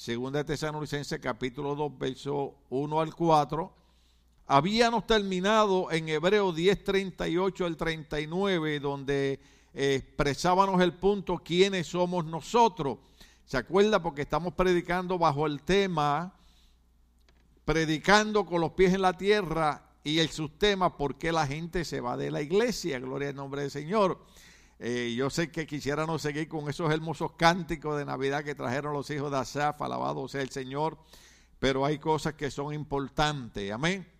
Segunda de Tesalonicenses capítulo 2, verso 1 al 4. Habíamos terminado en Hebreo 10, 38 al 39, donde eh, expresábamos el punto quiénes somos nosotros. ¿Se acuerda? Porque estamos predicando bajo el tema, predicando con los pies en la tierra y el subtema, ¿por qué la gente se va de la iglesia? Gloria al nombre del Señor. Eh, yo sé que quisiéramos seguir con esos hermosos cánticos de Navidad que trajeron los hijos de Asaf, alabado sea el Señor, pero hay cosas que son importantes, amén.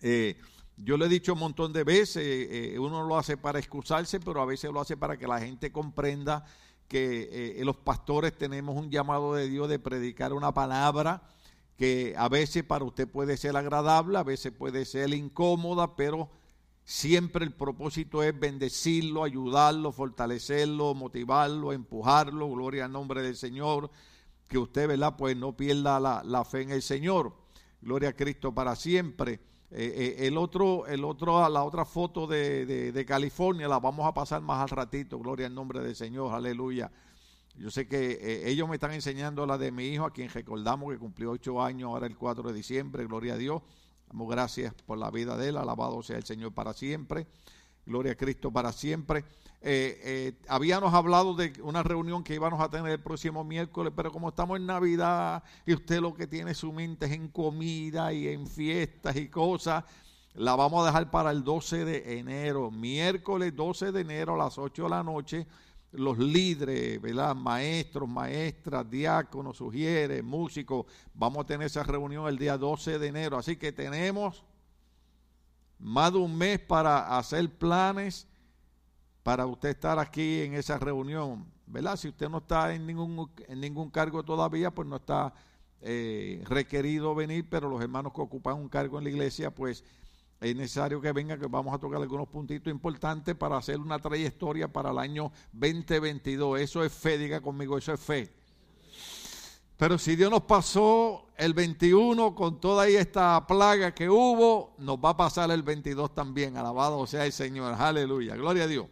Eh, yo le he dicho un montón de veces, eh, uno lo hace para excusarse, pero a veces lo hace para que la gente comprenda que los pastores tenemos un llamado de Dios de predicar una palabra que a veces para usted puede ser agradable, a veces puede ser incómoda, pero siempre el propósito es bendecirlo, ayudarlo, fortalecerlo, motivarlo, empujarlo, gloria al nombre del Señor, que usted, ¿verdad? Pues no pierda la, fe en el Señor, gloria a Cristo para siempre. Eh, eh, el otro, el otro, la otra foto de, de, California la vamos a pasar más al ratito, gloria al nombre del Señor, aleluya. Yo sé que eh, ellos me están enseñando la de mi hijo, a quien recordamos que cumplió ocho años ahora el 4 de diciembre, gloria a Dios. Gracias por la vida de él, alabado sea el Señor para siempre, gloria a Cristo para siempre. Eh, eh, habíamos hablado de una reunión que íbamos a tener el próximo miércoles, pero como estamos en Navidad y usted lo que tiene su mente es en comida y en fiestas y cosas, la vamos a dejar para el 12 de enero, miércoles 12 de enero a las 8 de la noche los líderes, ¿verdad? maestros, maestras, diáconos, sugieres, músicos. Vamos a tener esa reunión el día 12 de enero. Así que tenemos más de un mes para hacer planes para usted estar aquí en esa reunión. ¿verdad? Si usted no está en ningún, en ningún cargo todavía, pues no está eh, requerido venir, pero los hermanos que ocupan un cargo en la iglesia, pues es necesario que venga, que vamos a tocar algunos puntitos importantes para hacer una trayectoria para el año 2022. Eso es fe, diga conmigo, eso es fe. Pero si Dios nos pasó el 21 con toda esta plaga que hubo, nos va a pasar el 22 también. Alabado sea el Señor. Aleluya. Gloria a Dios.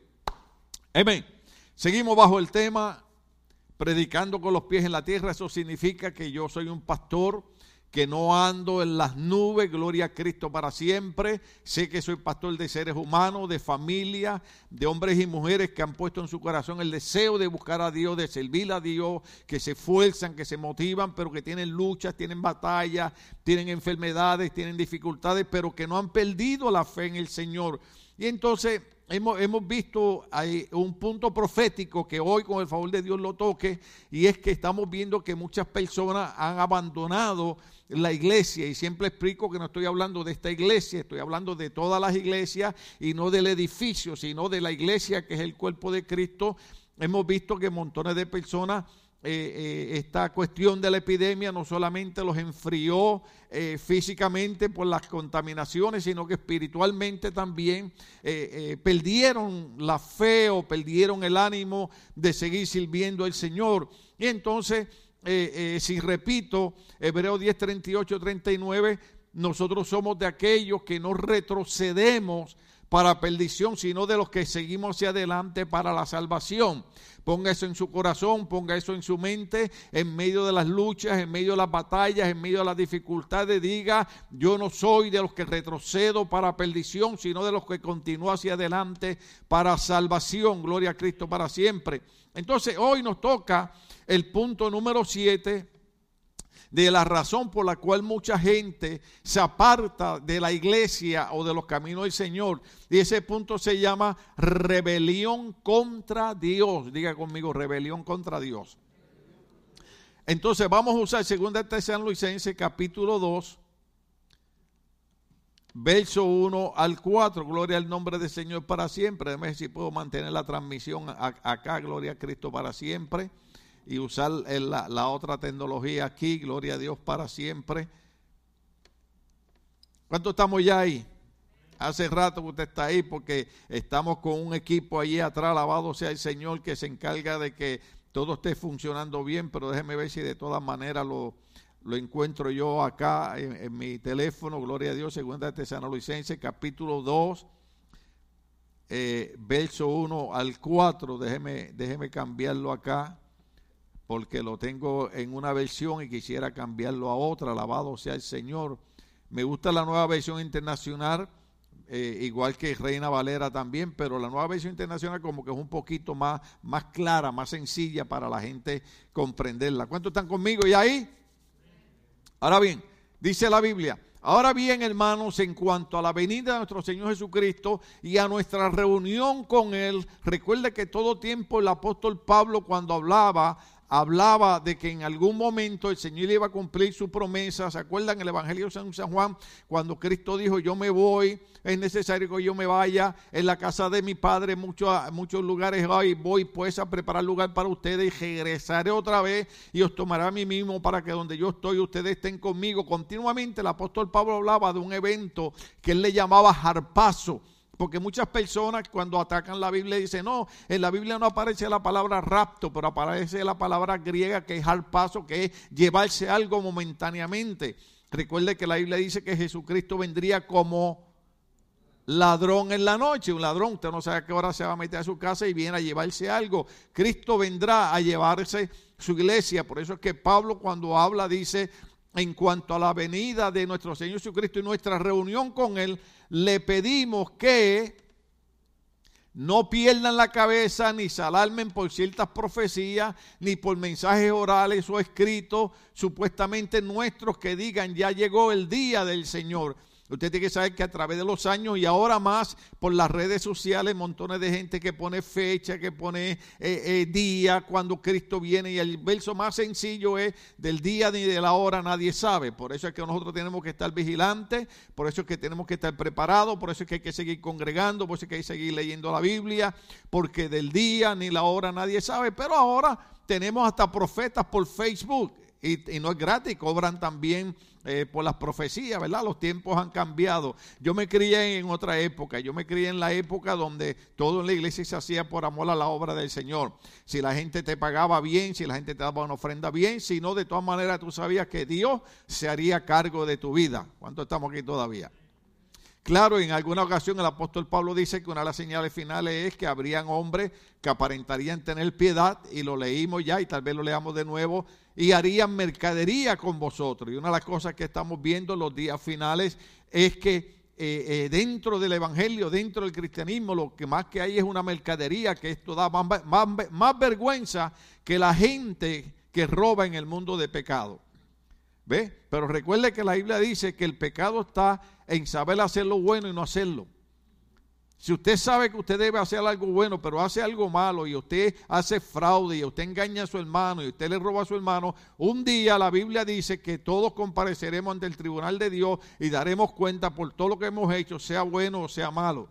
Amén. Seguimos bajo el tema, predicando con los pies en la tierra. Eso significa que yo soy un pastor que no ando en las nubes, gloria a Cristo para siempre. Sé que soy pastor de seres humanos, de familia, de hombres y mujeres que han puesto en su corazón el deseo de buscar a Dios, de servir a Dios, que se esfuerzan, que se motivan, pero que tienen luchas, tienen batallas, tienen enfermedades, tienen dificultades, pero que no han perdido la fe en el Señor. Y entonces hemos, hemos visto un punto profético que hoy con el favor de Dios lo toque, y es que estamos viendo que muchas personas han abandonado la iglesia y siempre explico que no estoy hablando de esta iglesia, estoy hablando de todas las iglesias y no del edificio, sino de la iglesia que es el cuerpo de Cristo. Hemos visto que montones de personas eh, eh, esta cuestión de la epidemia no solamente los enfrió eh, físicamente por las contaminaciones, sino que espiritualmente también perdieron la fe o perdieron el ánimo de seguir sirviendo al Señor. Y entonces si repito, Hebreo 10, 38, 39, nosotros somos de aquellos que no retrocedemos para perdición, sino de los que seguimos hacia adelante para la salvación. Ponga eso en su corazón, ponga eso en su mente, en medio de las luchas, en medio de las batallas, en medio de las dificultades, diga, yo no soy de los que retrocedo para perdición, sino de los que continúo hacia adelante para salvación. Gloria a Cristo para siempre. Entonces hoy nos toca el punto número 7 de la razón por la cual mucha gente se aparta de la iglesia o de los caminos del Señor. Y ese punto se llama rebelión contra Dios. Diga conmigo, rebelión contra Dios. Entonces vamos a usar 2 Luisense capítulo 2, verso 1 al 4. Gloria al nombre del Señor para siempre. Déjame ver si puedo mantener la transmisión acá. Gloria a Cristo para siempre y usar la, la otra tecnología aquí, gloria a Dios para siempre. ¿Cuánto estamos ya ahí? Hace rato que usted está ahí porque estamos con un equipo allí atrás, alabado sea el Señor, que se encarga de que todo esté funcionando bien, pero déjeme ver si de todas maneras lo, lo encuentro yo acá en, mi teléfono, gloria a Dios, segunda Luisense, capítulo 2, eh, verso 1 al 4, déjeme, déjeme cambiarlo acá porque lo tengo en una versión y quisiera cambiarlo a otra. Alabado sea el Señor. Me gusta la nueva versión internacional, eh, igual que Reina Valera también, pero la nueva versión internacional como que es un poquito más, más clara, más sencilla para la gente comprenderla. ¿Cuántos están conmigo? ¿Y ahí? Ahora bien, dice la Biblia. Ahora bien, hermanos, en cuanto a la venida de nuestro Señor Jesucristo y a nuestra reunión con Él, recuerde que todo tiempo el apóstol Pablo cuando hablaba hablaba de que en algún momento el Señor iba a cumplir su promesa. ¿Se acuerdan el Evangelio de San Juan? Cuando Cristo dijo, yo me voy, es necesario que yo me vaya. En la casa de mi Padre, muchos, muchos lugares voy pues a preparar lugar para ustedes y regresaré otra vez y os tomaré a mí mismo para que donde yo estoy ustedes estén conmigo. Continuamente el apóstol Pablo hablaba de un evento que él le llamaba harpazo porque muchas personas cuando atacan la Biblia dicen, no, en la Biblia no aparece la palabra rapto, pero aparece la palabra griega que es al paso, que es llevarse algo momentáneamente. Recuerde que la Biblia dice que Jesucristo vendría como ladrón en la noche. Un ladrón, usted no sabe a qué hora se va a meter a su casa y viene a llevarse algo. Cristo vendrá a llevarse su iglesia. Por eso es que Pablo cuando habla dice, en cuanto a la venida de nuestro Señor Jesucristo y nuestra reunión con Él, le pedimos que no pierdan la cabeza ni se alarmen por ciertas profecías, ni por mensajes orales o escritos supuestamente nuestros que digan ya llegó el día del Señor. Usted tiene que saber que a través de los años y ahora más por las redes sociales, montones de gente que pone fecha, que pone eh, eh, día cuando Cristo viene. Y el verso más sencillo es del día ni de la hora nadie sabe. Por eso es que nosotros tenemos que estar vigilantes, por eso es que tenemos que estar preparados, por eso es que hay que seguir congregando, por eso es que hay que seguir leyendo la Biblia, porque del día ni la hora nadie sabe. Pero ahora tenemos hasta profetas por Facebook y, no es gratis, cobran también eh, por las profecías, ¿verdad? Los tiempos han cambiado. Yo me crié en otra época, yo me crié en la época donde todo en la iglesia se hacía por amor a la obra del Señor. Si la gente te pagaba bien, si la gente te daba una ofrenda bien, si no, de todas maneras tú sabías que Dios se haría cargo de tu vida. ¿Cuánto estamos aquí todavía? Claro, en alguna ocasión el apóstol Pablo dice que una de las señales finales es que habrían hombres que aparentarían tener piedad, y lo leímos ya y tal vez lo leamos de nuevo, y harían mercadería con vosotros. Y una de las cosas que estamos viendo en los días finales es que eh, eh, dentro del Evangelio, dentro del cristianismo, lo que más que hay es una mercadería, que esto da más, más vergüenza que la gente que roba en el mundo de pecado. ¿Ve? Pero recuerde que la Biblia dice que el pecado está en saber hacer lo bueno y no hacerlo. Si usted sabe que usted debe hacer algo bueno, pero hace algo malo y usted hace fraude y usted engaña a su hermano y usted le roba a su hermano, un día la Biblia dice que todos compareceremos ante el tribunal de Dios y daremos cuenta por todo lo que hemos hecho, sea bueno o sea malo.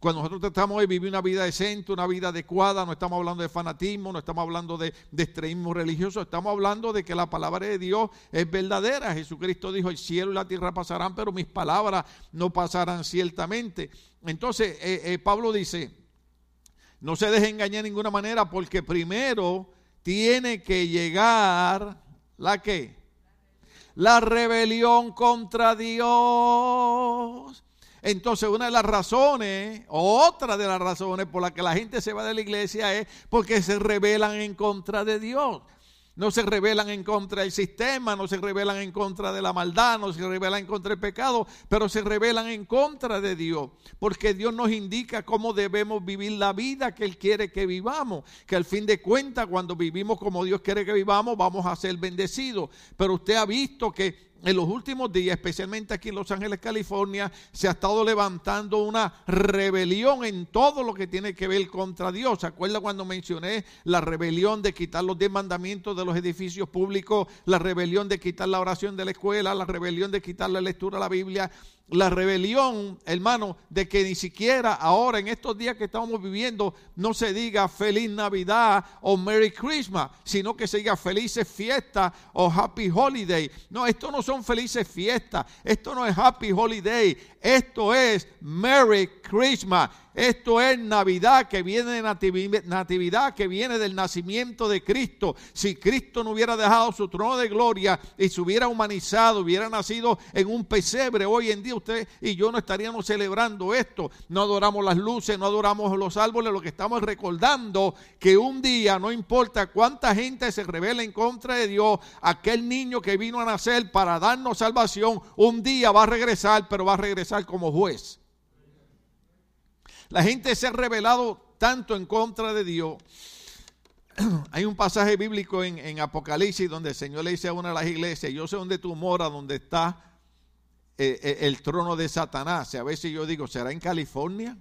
Cuando nosotros tratamos de vivir una vida decente, una vida adecuada, no estamos hablando de fanatismo, no estamos hablando de, extremismo religioso, estamos hablando de que la palabra de Dios es verdadera. Jesucristo dijo, el cielo y la tierra pasarán, pero mis palabras no pasarán ciertamente. Entonces, eh, eh, Pablo dice, no se deje engañar de ninguna manera porque primero tiene que llegar la que? La rebelión contra Dios. Entonces una de las razones, otra de las razones por las que la gente se va de la iglesia es porque se rebelan en contra de Dios. No se rebelan en contra del sistema, no se rebelan en contra de la maldad, no se rebelan en contra del pecado, pero se rebelan en contra de Dios. Porque Dios nos indica cómo debemos vivir la vida que Él quiere que vivamos. Que al fin de cuentas, cuando vivimos como Dios quiere que vivamos, vamos a ser bendecidos. Pero usted ha visto que en los últimos días, especialmente aquí en Los Ángeles, California, se ha estado levantando una rebelión en todo lo que tiene que ver contra Dios. ¿Se acuerda cuando mencioné la rebelión de quitar los diez mandamientos de los edificios públicos, la rebelión de quitar la oración de la escuela, la rebelión de quitar la lectura de la Biblia? La rebelión, hermano, de que ni siquiera ahora en estos días que estamos viviendo no se diga feliz Navidad o Merry Christmas, sino que se diga felices fiestas o Happy Holiday. No, esto no son felices fiestas, esto no es Happy Holiday, esto es Merry Christmas. Esto es Navidad que viene de natividad, que viene del nacimiento de Cristo. Si Cristo no hubiera dejado su trono de gloria y se hubiera humanizado, hubiera nacido en un pesebre, hoy en día usted y yo no estaríamos celebrando esto. No adoramos las luces, no adoramos los árboles, lo que estamos recordando que un día, no importa cuánta gente se revela en contra de Dios, aquel niño que vino a nacer para darnos salvación, un día va a regresar, pero va a regresar como juez. La gente se ha revelado tanto en contra de Dios. Hay un pasaje bíblico en, Apocalipsis donde el Señor le dice a una de las iglesias, yo sé dónde tú moras, donde está eh, eh, el trono de Satanás. A veces yo digo, ¿será en California?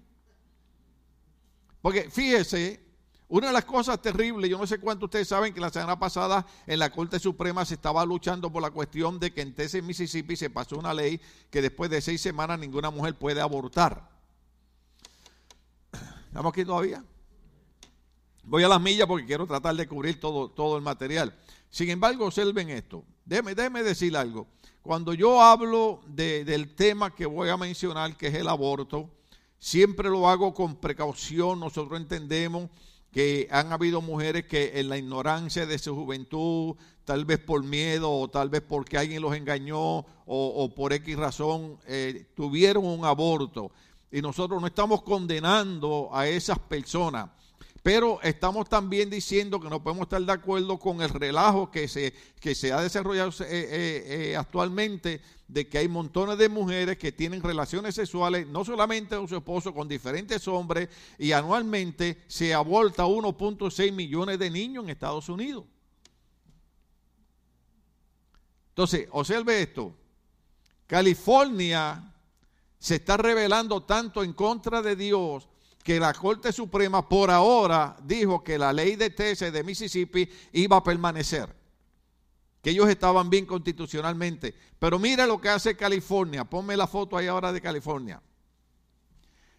Porque fíjese, una de las cosas terribles, yo no sé cuánto ustedes saben que la semana pasada en la Corte Suprema se estaba luchando por la cuestión de que en Texas, Mississippi, se pasó una ley que después de seis semanas ninguna mujer puede abortar. ¿Estamos aquí todavía? Voy a las millas porque quiero tratar de cubrir todo, todo el material. Sin embargo, observen esto. Déjeme, déjeme decir algo. Cuando yo hablo del tema que voy a mencionar, que es el aborto, siempre lo hago con precaución. Nosotros entendemos que han habido mujeres que en la ignorancia de su juventud, tal vez por miedo o tal vez porque alguien los engañó o, por X razón, eh, tuvieron un aborto. Y nosotros no estamos condenando a esas personas. Pero estamos también diciendo que no podemos estar de acuerdo con el relajo que se, que se ha desarrollado eh, eh, eh, actualmente de que hay montones de mujeres que tienen relaciones sexuales, no solamente con su esposo, con diferentes hombres, y anualmente se aborta 1.6 millones de niños en Estados Unidos. Entonces, observe esto. California se está revelando tanto en contra de Dios que la Corte Suprema por ahora dijo que la ley de Texas de Mississippi iba a permanecer, que ellos estaban bien constitucionalmente. Pero mira lo que hace California, ponme la foto ahí ahora de California.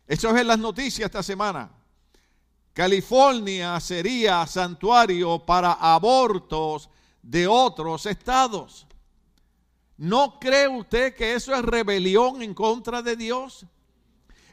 Eso es en las noticias esta semana. California sería santuario para abortos de otros estados. ¿No cree usted que eso es rebelión en contra de Dios?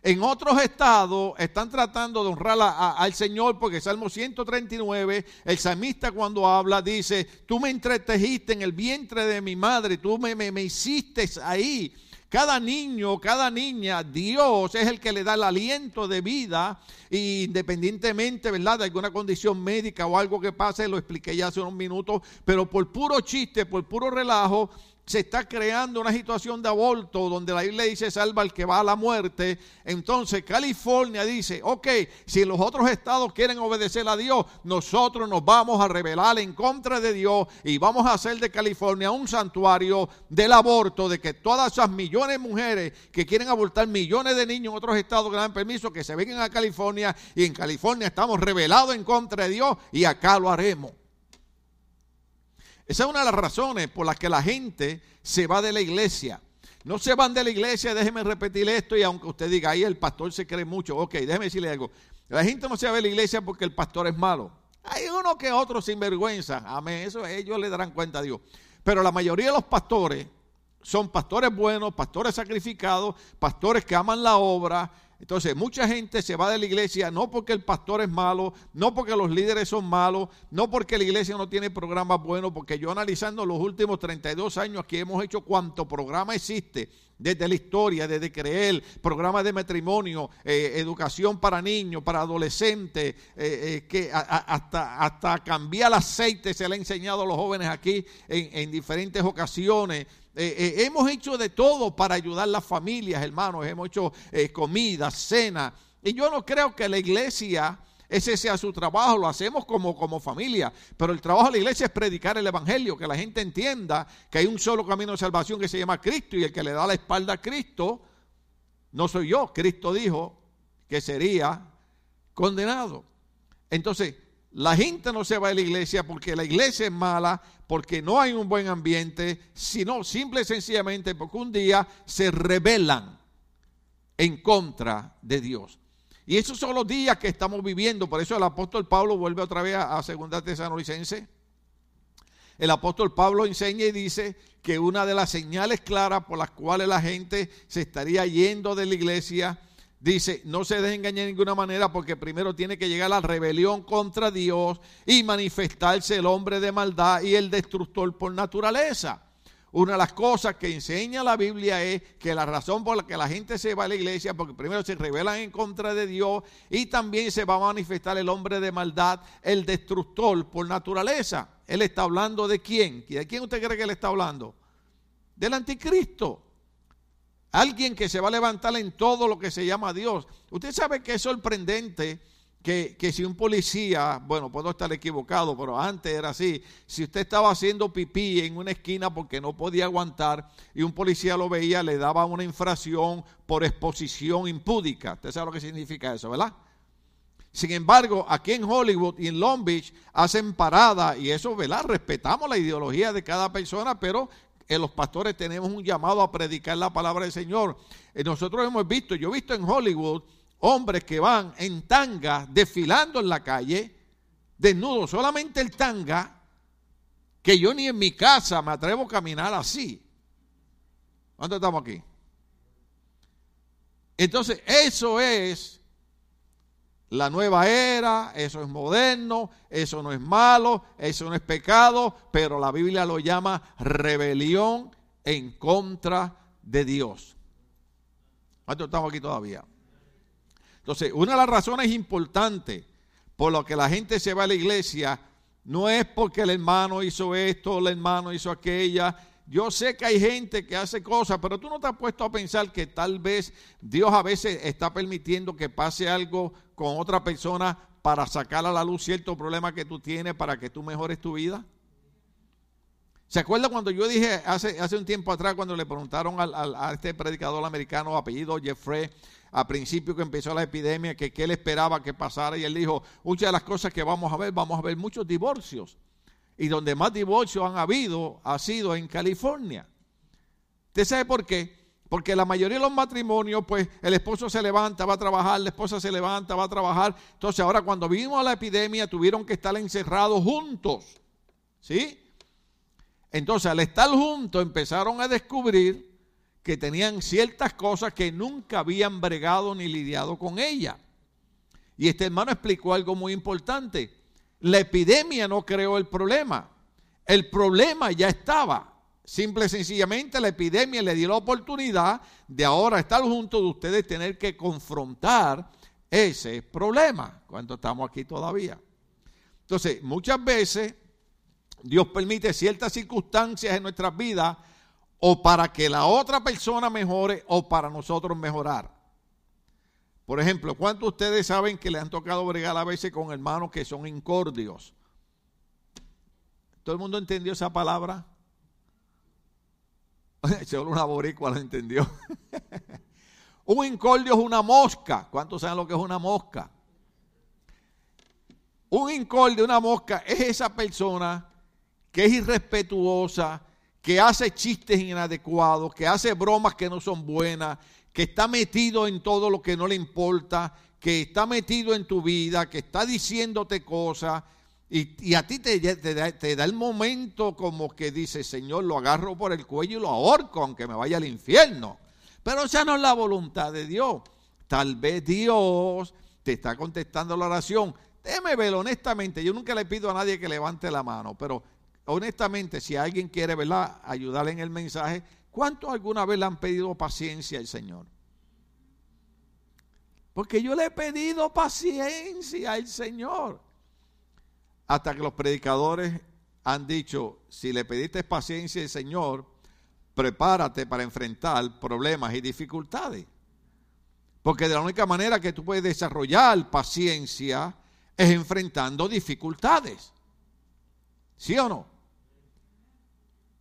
En otros estados están tratando de honrar al Señor porque Salmo 139, el salmista cuando habla dice, tú me entretejiste en el vientre de mi madre, tú me, me, hiciste ahí. Cada niño, cada niña, Dios es el que le da el aliento de vida, independientemente, ¿verdad?, de alguna condición médica o algo que pase, lo expliqué ya hace unos minutos, pero por puro chiste, por puro relajo, se está creando una situación de aborto donde la Biblia dice salva al que va a la muerte. Entonces California dice, ok, si los otros estados quieren obedecer a Dios, nosotros nos vamos a rebelar en contra de Dios y vamos a hacer de California un santuario del aborto, de que todas esas millones de mujeres que quieren abortar millones de niños en otros estados que dan permiso, que se vengan a California y en California estamos rebelados en contra de Dios y acá lo haremos. Esa es una de las razones por las que la gente se va de la iglesia. No se van de la iglesia, déjeme repetir esto y aunque usted diga, ahí el pastor se cree mucho, ok, déjeme decirle algo. La gente no se va de la iglesia porque el pastor es malo. Hay uno que otro sinvergüenza, amén, eso ellos le darán cuenta a Dios. Pero la mayoría de los pastores son pastores buenos, pastores sacrificados, pastores que aman la obra, entonces, mucha gente se va de la iglesia no porque el pastor es malo, no porque los líderes son malos, no porque la iglesia no tiene programas buenos, porque yo analizando los últimos 32 años aquí hemos hecho cuánto programa existe, desde la historia, desde creer, programas de matrimonio, eh, educación para niños, para adolescentes, eh, eh, que hasta, hasta cambiar aceite se le ha enseñado a los jóvenes aquí en diferentes ocasiones. Eh, eh, hemos hecho de todo para ayudar a las familias, hermanos. Hemos hecho eh, comida, cena. Y yo no creo que la iglesia ese sea su trabajo, lo hacemos como, como familia. Pero el trabajo de la iglesia es predicar el Evangelio, que la gente entienda que hay un solo camino de salvación que se llama Cristo y el que le da la espalda a Cristo no soy yo. Cristo dijo que sería condenado. Entonces, la gente no se va de la iglesia porque la iglesia es mala, porque no hay un buen ambiente, sino simple y sencillamente porque un día se rebelan en contra de Dios. Y esos son los días que estamos viviendo. Por eso el apóstol Pablo vuelve otra vez a, Segunda Tesalonicense. El apóstol Pablo enseña y dice que una de las señales claras por las cuales la gente se estaría yendo de la iglesia dice, no se deje engañar de ninguna manera porque primero tiene que llegar la rebelión contra Dios y manifestarse el hombre de maldad y el destructor por naturaleza. Una de las cosas que enseña la Biblia es que la razón por la que la gente se va a la iglesia, porque primero se rebelan en contra de Dios y también se va a manifestar el hombre de maldad, el destructor por naturaleza. Él está hablando de quién? ¿De quién usted cree que él está hablando? Del anticristo. Alguien que se va a levantar en todo lo que se llama Dios. Usted sabe que es sorprendente que, si un policía, bueno, puedo estar equivocado, pero antes era así, si usted estaba haciendo pipí en una esquina porque no podía aguantar y un policía lo veía, le daba una infracción por exposición impúdica. Usted sabe lo que significa eso, ¿verdad? Sin embargo, aquí en Hollywood y en Long Beach hacen parada y eso, ¿verdad? Respetamos la ideología de cada persona, pero en los pastores tenemos un llamado a predicar la palabra del Señor. Eh, nosotros hemos visto, yo he visto en Hollywood hombres que van en tanga desfilando en la calle, desnudos, solamente el tanga, que yo ni en mi casa me atrevo a caminar así. ¿Dónde estamos aquí? Entonces, eso es la nueva era, eso es moderno, eso no es malo, eso no es pecado, pero la Biblia lo llama rebelión en contra de Dios. ¿Dónde estamos aquí todavía? Entonces, una de las razones importantes por lo que la gente se va a la iglesia no es porque el hermano hizo esto, el hermano hizo aquella. Yo sé que hay gente que hace cosas, pero tú no te has puesto a pensar que tal vez Dios a veces está permitiendo que pase algo con otra persona para sacar a la luz cierto problema que tú tienes para que tú mejores tu vida. ¿Se acuerda cuando yo dije hace, hace un tiempo atrás, cuando le preguntaron a este predicador americano apellido Jeffrey, a principio que empezó la epidemia, que qué él esperaba que pasara, y él dijo, muchas de las cosas que vamos a ver, vamos a ver muchos divorcios. Y donde más divorcios han habido ha sido en California. ¿Usted sabe por qué? Porque la mayoría de los matrimonios, pues el esposo se levanta, va a trabajar, la esposa se levanta, va a trabajar. Entonces ahora cuando vimos la epidemia tuvieron que estar encerrados juntos. ¿Sí? Entonces, al estar juntos, empezaron a descubrir que tenían ciertas cosas que nunca habían bregado ni lidiado con ella. Y este hermano explicó algo muy importante. La epidemia no creó el problema. El problema ya estaba. Simple y sencillamente la epidemia le dio la oportunidad de ahora estar juntos de ustedes tener que confrontar ese problema cuando estamos aquí todavía. Entonces, muchas veces Dios permite ciertas circunstancias en nuestras vidas o para que la otra persona mejore o para nosotros mejorar. Por ejemplo, ¿cuántos de ustedes saben que le han tocado bregar a veces con hermanos que son incordios? ¿Todo el mundo entendió esa palabra? Solo una boricua la entendió. Un incordio es una mosca. ¿Cuántos saben lo que es una mosca? Un incordio, una mosca, es esa persona que es irrespetuosa, que hace chistes inadecuados, que hace bromas que no son buenas, que está metido en todo lo que no le importa, que está metido en tu vida, que está diciéndote cosas, y, a ti te, da, el momento como que dice, Señor, lo agarro por el cuello y lo ahorco, aunque me vaya al infierno. Pero esa no es la voluntad de Dios. Tal vez Dios te está contestando la oración. Déjeme ver honestamente, yo nunca le pido a nadie que levante la mano, pero honestamente, si alguien quiere ¿verdad? ayudarle en el mensaje, ¿cuántos alguna vez le han pedido paciencia al Señor? Porque yo le he pedido paciencia al Señor. Hasta que los predicadores han dicho, si le pediste paciencia al Señor, prepárate para enfrentar problemas y dificultades. Porque de la única manera que tú puedes desarrollar paciencia es enfrentando dificultades. ¿Sí o no?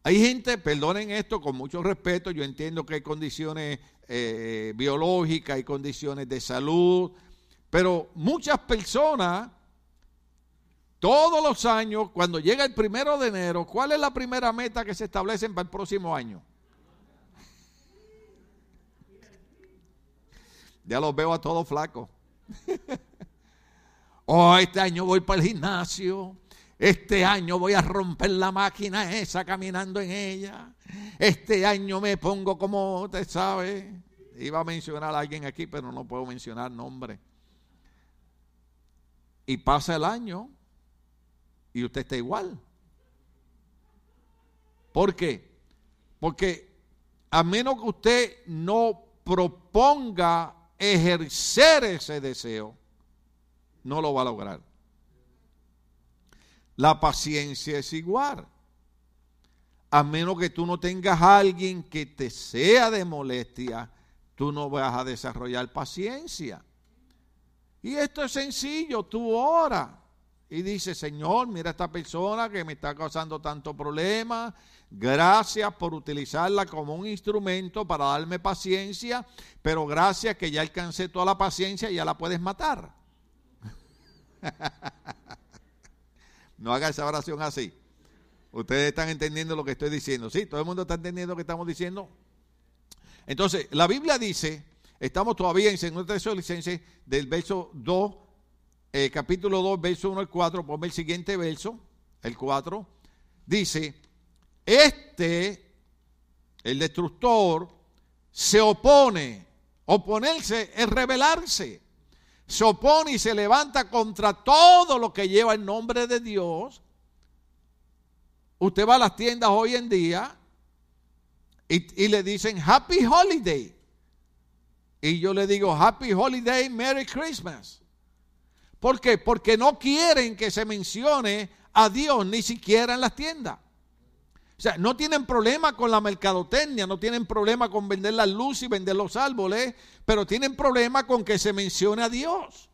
Hay gente, perdonen esto con mucho respeto, yo entiendo que hay condiciones eh, biológicas, hay condiciones de salud, pero muchas personas, todos los años, cuando llega el primero de enero, ¿cuál es la primera meta que se establecen para el próximo año? Ya los veo a todos flacos. oh, este año voy para el gimnasio este año voy a romper la máquina esa caminando en ella. Este año me pongo como usted sabe. Iba a mencionar a alguien aquí, pero no puedo mencionar nombre. Y pasa el año y usted está igual. ¿Por qué? Porque a menos que usted no proponga ejercer ese deseo, no lo va a lograr. La paciencia es igual. A menos que tú no tengas a alguien que te sea de molestia, tú no vas a desarrollar paciencia. Y esto es sencillo, tú ora y dices, Señor, mira esta persona que me está causando tanto problema, Gracias por utilizarla como un instrumento para darme paciencia, pero gracias que ya alcancé toda la paciencia y ya la puedes matar. no haga esa oración así. Ustedes están entendiendo lo que estoy diciendo. Sí, todo el mundo está entendiendo lo que estamos diciendo. Entonces, la Biblia dice, estamos todavía en 2 licencia del verso 2, eh, capítulo 2, verso 1 al 4, ponme el siguiente verso, el 4, dice, este, el destructor, se opone. Oponerse es rebelarse. Se opone y se levanta contra todo lo que lleva el nombre de Dios. Usted va a las tiendas hoy en día y, le dicen Happy Holiday. Y yo le digo Happy Holiday, Merry Christmas. ¿Por qué? Porque no quieren que se mencione a Dios ni siquiera en las tiendas. O sea, no tienen problema con la mercadotecnia, no tienen problema con vender la luz y vender los árboles, pero tienen problema con que se mencione a Dios.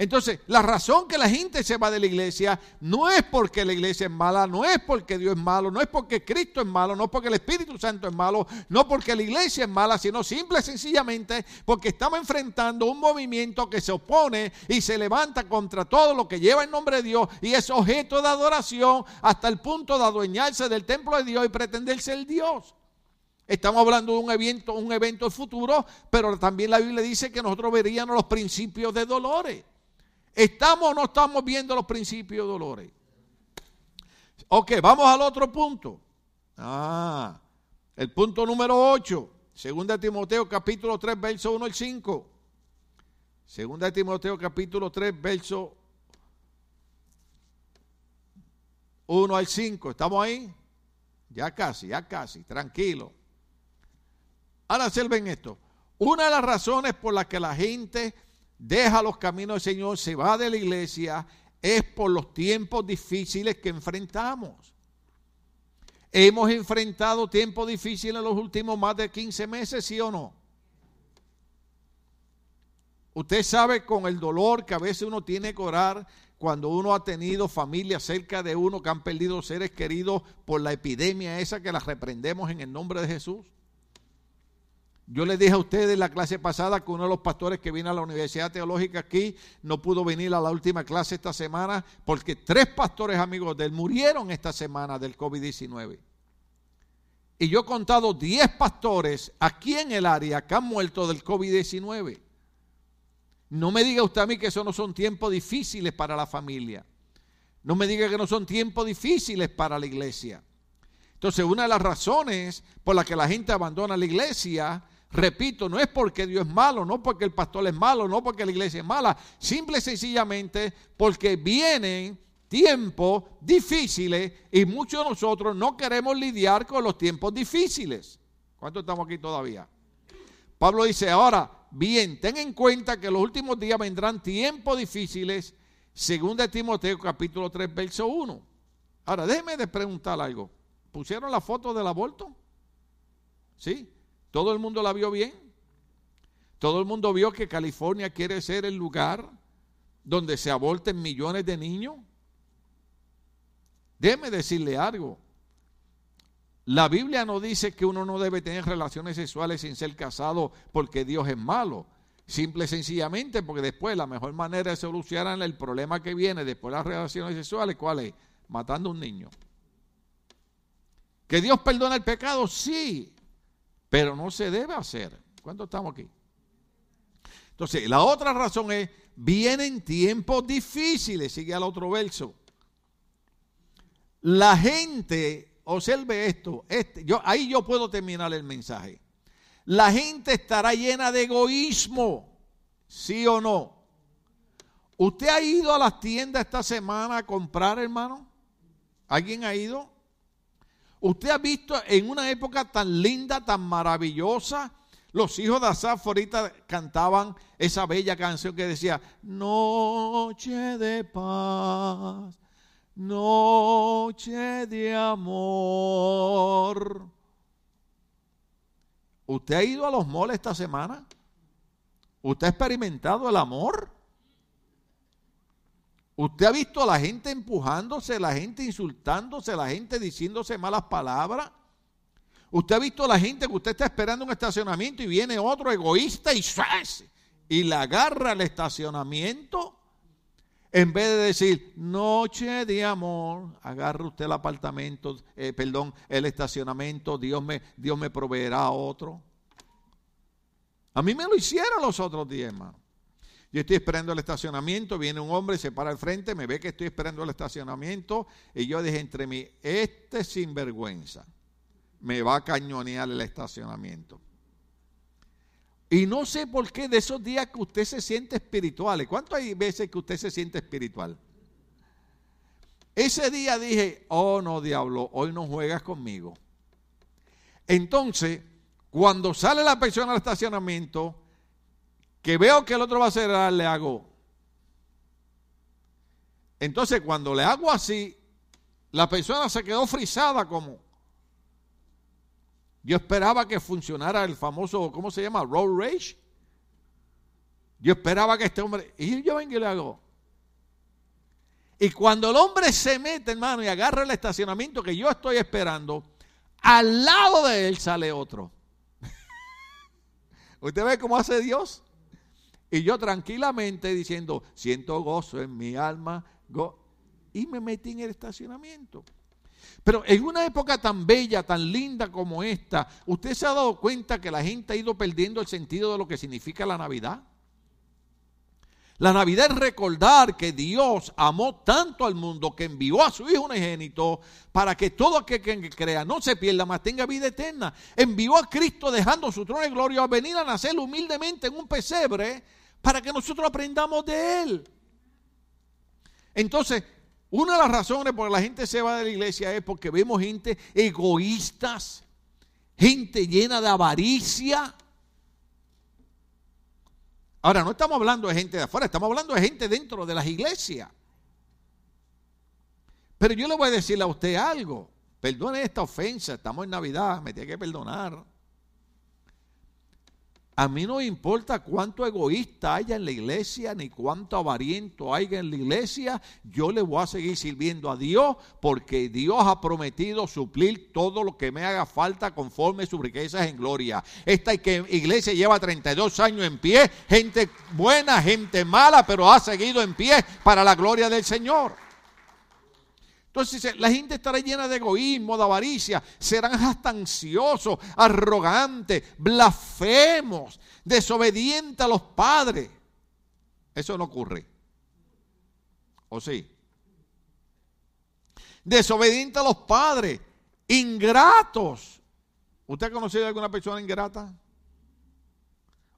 Entonces, la razón que la gente se va de la iglesia no es porque la iglesia es mala, no es porque Dios es malo, no es porque Cristo es malo, no porque el Espíritu Santo es malo, no porque la iglesia es mala, sino simple y sencillamente porque estamos enfrentando un movimiento que se opone y se levanta contra todo lo que lleva el nombre de Dios y es objeto de adoración hasta el punto de adueñarse del templo de Dios y pretender ser Dios. Estamos hablando de un evento, un evento futuro, pero también la Biblia dice que nosotros veríamos los principios de dolores. ¿Estamos o no estamos viendo los principios de dolores? Ok, vamos al otro punto. Ah, el punto número 8. Segunda Timoteo capítulo 3, verso 1 al 5. Segunda Timoteo capítulo 3, verso 1 al 5. ¿Estamos ahí? Ya casi, ya casi, tranquilo. Ahora observen esto. Una de las razones por las que la gente deja los caminos del Señor, se va de la iglesia, es por los tiempos difíciles que enfrentamos. Hemos enfrentado tiempos difíciles en los últimos más de 15 meses, ¿sí o no? Usted sabe con el dolor que a veces uno tiene que orar cuando uno ha tenido familia cerca de uno que han perdido seres queridos por la epidemia esa que la reprendemos en el nombre de Jesús. Yo les dije a ustedes en la clase pasada que uno de los pastores que vino a la Universidad Teológica aquí no pudo venir a la última clase esta semana porque tres pastores amigos de él murieron esta semana del COVID-19. Y yo he contado 10 pastores aquí en el área que han muerto del COVID-19. No me diga usted a mí que eso no son tiempos difíciles para la familia. No me diga que no son tiempos difíciles para la iglesia. Entonces, una de las razones por las que la gente abandona la iglesia Repito, no es porque Dios es malo, no porque el pastor es malo, no porque la iglesia es mala, simple y sencillamente porque vienen tiempos difíciles y muchos de nosotros no queremos lidiar con los tiempos difíciles. ¿Cuántos estamos aquí todavía? Pablo dice, ahora, bien, ten en cuenta que los últimos días vendrán tiempos difíciles, según de Timoteo capítulo 3, verso 1. Ahora, déjeme de preguntar algo. ¿Pusieron la foto del aborto? ¿Sí? ¿Todo el mundo la vio bien? ¿Todo el mundo vio que California quiere ser el lugar donde se aborten millones de niños? Déjeme decirle algo. La Biblia no dice que uno no debe tener relaciones sexuales sin ser casado porque Dios es malo. Simple y sencillamente porque después la mejor manera de solucionar el problema que viene después de las relaciones sexuales, ¿cuál es? Matando a un niño. ¿Que Dios perdona el pecado? Sí. Pero no se debe hacer. ¿Cuánto estamos aquí? Entonces, la otra razón es, vienen tiempos difíciles. Sigue al otro verso. La gente, observe esto, este, ahí yo puedo terminar el mensaje. la gente estará llena de egoísmo, ¿sí o no? ¿Usted ha ido a las tiendas esta semana a comprar, hermano? ¿Alguien ha ido? ¿Usted ha visto en una época tan linda, tan maravillosa, los hijos de Asaf ahorita cantaban esa bella canción que decía, Noche de paz, noche de amor. ¿Usted ha ido a los moles esta semana? ¿Usted ha experimentado el amor? ¿Usted ha visto a la gente empujándose, la gente insultándose, la gente diciéndose malas palabras? ¿Usted ha visto a la gente que usted está esperando un estacionamiento y viene otro egoísta y y le agarra el estacionamiento? En vez de decir, noche de amor, agarra usted el apartamento, eh, perdón, el estacionamiento, Dios me, Dios me proveerá otro. A mí me lo hicieron los otros días, hermano. Yo estoy esperando el estacionamiento, viene un hombre, se para al frente, me ve que estoy esperando el estacionamiento y yo dije entre mí, este sinvergüenza me va a cañonear el estacionamiento. Y no sé por qué de esos días que usted se siente espiritual. ¿Cuánto hay veces que usted se siente espiritual? Ese día dije, oh no, diablo, hoy no juegas conmigo. Entonces, cuando sale la persona al estacionamiento, que veo que el otro va a cerrar, le hago. Entonces, cuando le hago así, la persona se quedó frisada como, yo esperaba que funcionara el famoso, ¿cómo se llama? Road rage. Yo esperaba que este hombre, y yo vengo y le hago. Y cuando el hombre se mete, hermano, y agarra el estacionamiento que yo estoy esperando, al lado de él sale otro. ¿Usted ve cómo hace Dios? Y yo tranquilamente diciendo, siento gozo en mi alma, y me metí en el estacionamiento. Pero en una época tan bella, tan linda como esta, ¿usted se ha dado cuenta que la gente ha ido perdiendo el sentido de lo que significa la Navidad? La Navidad es recordar que Dios amó tanto al mundo que envió a su Hijo unigénito para que todo aquel que crea no se pierda, mas tenga vida eterna. Envió a Cristo dejando su trono de gloria a venir a nacer humildemente en un pesebre para que nosotros aprendamos de Él. Entonces, una de las razones por la gente se va de la iglesia es porque vemos gente egoístas, gente llena de avaricia. Ahora, no estamos hablando de gente de afuera, estamos hablando de gente dentro de las iglesias. Pero yo le voy a decirle a usted algo. Perdone esta ofensa, estamos en Navidad, me tiene que perdonar. A mí no importa cuánto egoísta haya en la iglesia, ni cuánto avariento haya en la iglesia, yo le voy a seguir sirviendo a Dios porque Dios ha prometido suplir todo lo que me haga falta conforme sus riquezas en gloria. Esta iglesia lleva 32 años en pie, gente buena, gente mala, pero ha seguido en pie para la gloria del Señor. Entonces la gente estará llena de egoísmo, de avaricia, serán hasta arrogantes, blasfemos, desobedientes a los padres. Eso no ocurre. ¿O sí? Desobedientes a los padres, ingratos. ¿Usted ha conocido a alguna persona ingrata?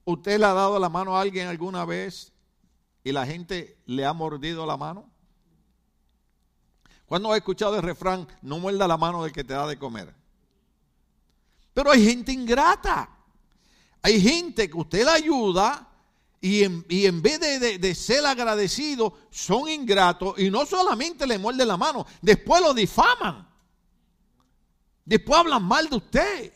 ¿Usted le ha dado la mano a alguien alguna vez y la gente le ha mordido la mano? ¿Cuándo ha escuchado el refrán, no muerda la mano del que te da de comer? Pero hay gente ingrata. Hay gente que usted la ayuda y en, vez de, de, ser agradecido, son ingratos y no solamente le muerde la mano, después lo difaman. Después hablan mal de usted.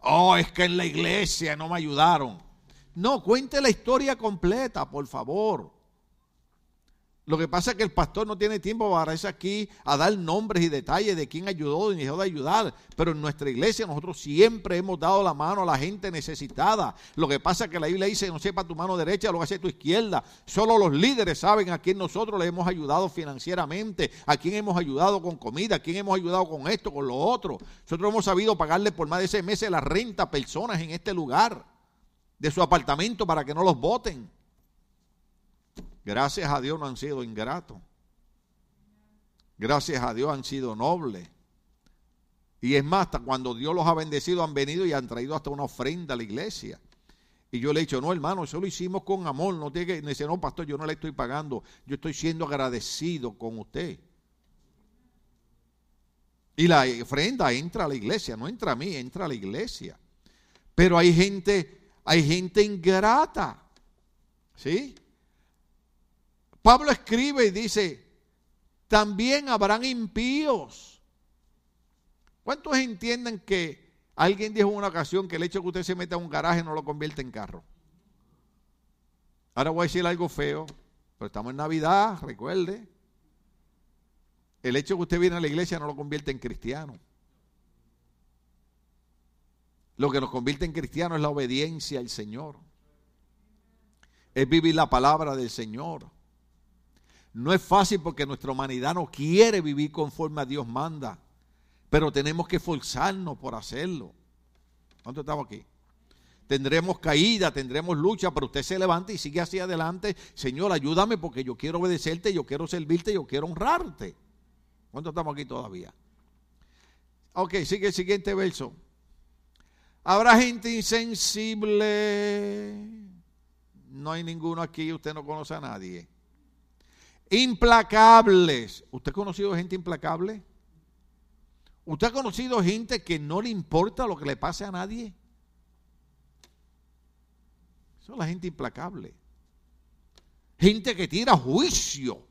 Oh, es que en la iglesia no me ayudaron. No, cuente la historia completa, por favor. Lo que pasa es que el pastor no tiene tiempo para irse aquí a dar nombres y detalles de quién ayudó y dejó de ayudar. Pero en nuestra iglesia nosotros siempre hemos dado la mano a la gente necesitada. Lo que pasa es que la Biblia dice, no sepa tu mano derecha, lo hace tu izquierda. Solo los líderes saben a quién nosotros le hemos ayudado financieramente, a quién hemos ayudado con comida, a quién hemos ayudado con esto, con lo otro. Nosotros hemos sabido pagarle por más de seis meses la renta a personas en este lugar, de su apartamento, para que no los voten. Gracias a Dios no han sido ingratos. Gracias a Dios han sido nobles. Y es más, hasta cuando Dios los ha bendecido, han venido y han traído hasta una ofrenda a la iglesia. Y yo le he dicho, no, hermano, eso lo hicimos con amor. No tiene que, me dice, no, pastor, yo no le estoy pagando. Yo estoy siendo agradecido con usted. Y la ofrenda entra a la iglesia, no entra a mí, entra a la iglesia. Pero hay gente, hay gente ingrata. ¿Sí? Pablo escribe y dice, también habrán impíos. ¿Cuántos entienden que alguien dijo en una ocasión que el hecho de que usted se meta en un garaje no lo convierte en carro? Ahora voy a decir algo feo, pero estamos en Navidad, recuerde. El hecho de que usted viene a la iglesia no lo convierte en cristiano. Lo que nos convierte en cristiano es la obediencia al Señor. Es vivir la palabra del Señor. No es fácil porque nuestra humanidad no quiere vivir conforme a Dios manda. Pero tenemos que esforzarnos por hacerlo. ¿Cuánto estamos aquí? Tendremos caída, tendremos lucha, pero usted se levanta y sigue hacia adelante. Señor, ayúdame porque yo quiero obedecerte, yo quiero servirte, yo quiero honrarte. ¿Cuántos estamos aquí todavía? Ok, sigue el siguiente verso. Habrá gente insensible. No hay ninguno aquí, usted no conoce a nadie. Implacables. ¿Usted ha conocido gente implacable? ¿Usted ha conocido gente que no le importa lo que le pase a nadie? Son la gente implacable. Gente que tira juicio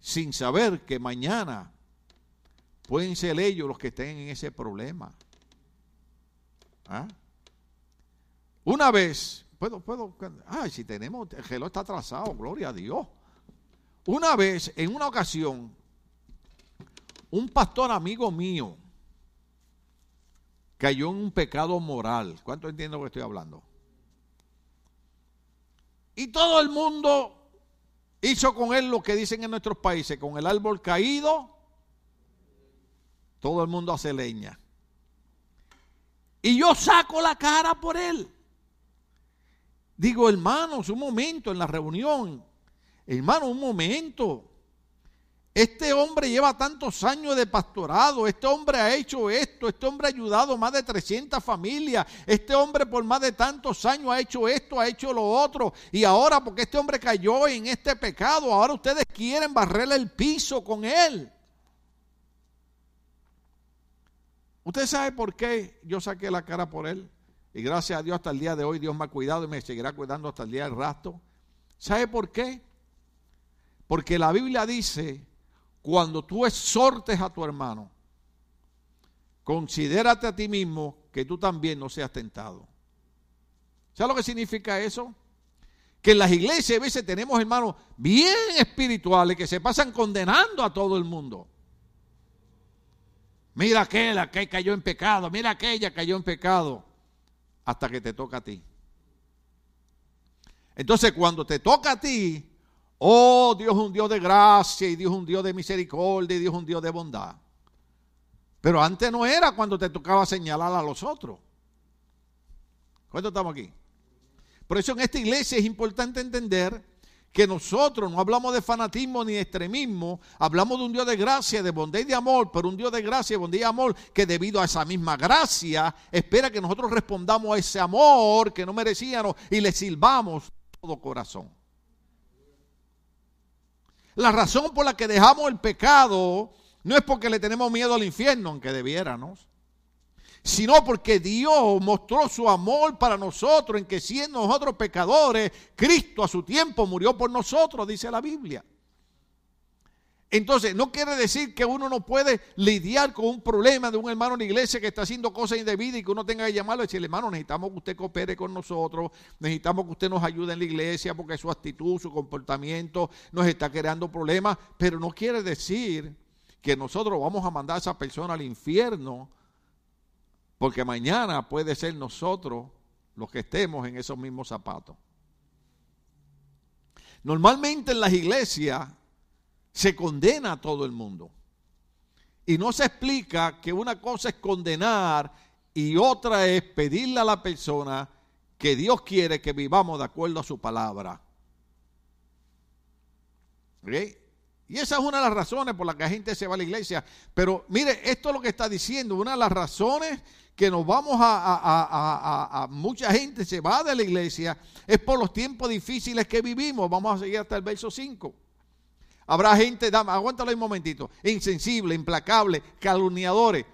sin saber que mañana pueden ser ellos los que estén en ese problema. ¿Ah? Una vez, puedo, puedo, ay, si tenemos, el reloj está atrasado, gloria a Dios. Una vez, en una ocasión, un pastor amigo mío cayó en un pecado moral. ¿Cuánto entiendo que estoy hablando? Y todo el mundo hizo con él lo que dicen en nuestros países, con el árbol caído, todo el mundo hace leña. Y yo saco la cara por él. Digo, hermanos, un momento en la reunión, hermano, un momento. Este hombre lleva tantos años de pastorado, este hombre ha hecho esto, este hombre ha ayudado más de 300 familias, este hombre por más de tantos años ha hecho esto, ha hecho lo otro, y ahora porque este hombre cayó en este pecado, ahora ustedes quieren barrerle el piso con él. ¿Usted sabe por qué yo saqué la cara por él? Y gracias a Dios hasta el día de hoy Dios me ha cuidado y me seguirá cuidando hasta el día del rastro. ¿Sabe por qué? Porque la Biblia dice cuando tú exhortes a tu hermano, considérate a ti mismo que tú también no seas tentado. ¿Sabes lo que significa eso? Que en las iglesias a veces tenemos hermanos bien espirituales que se pasan condenando a todo el mundo. Mira aquella que cayó en pecado, mira aquella cayó en pecado, hasta que te toca a ti. Entonces cuando te toca a ti, Oh, Dios un Dios de gracia y Dios un Dios de misericordia y Dios un Dios de bondad. Pero antes no era cuando te tocaba señalar a los otros. ¿Cuánto estamos aquí? Por eso en esta iglesia es importante entender que nosotros no hablamos de fanatismo ni de extremismo, hablamos de un Dios de gracia, de bondad y de amor, pero un Dios de gracia, bondad y amor que debido a esa misma gracia espera que nosotros respondamos a ese amor que no merecíamos y le sirvamos todo corazón. La razón por la que dejamos el pecado no es porque le tenemos miedo al infierno, aunque debiéramos, sino porque Dios mostró su amor para nosotros en que siendo nosotros pecadores, Cristo a su tiempo murió por nosotros, dice la Biblia. Entonces, no quiere decir que uno no puede lidiar con un problema de un hermano en la iglesia que está haciendo cosas indebidas y que uno tenga que llamarlo y decirle, hermano, necesitamos que usted coopere con nosotros, necesitamos que usted nos ayude en la iglesia porque su actitud, su comportamiento nos está creando problemas, pero no quiere decir que nosotros vamos a mandar a esa persona al infierno porque mañana puede ser nosotros los que estemos en esos mismos zapatos. Normalmente en las iglesias se condena a todo el mundo. Y no se explica que una cosa es condenar y otra es pedirle a la persona que Dios quiere que vivamos de acuerdo a su palabra. Y esa es una de las razones por las que la gente se va a la iglesia. Pero mire, esto es lo que está diciendo. Una de las razones que nos vamos a, a, mucha gente se va de la iglesia es por los tiempos difíciles que vivimos. Vamos a seguir hasta el verso 5. Habrá gente, dame, aguántalo un momentito, insensible, implacable, calumniadores,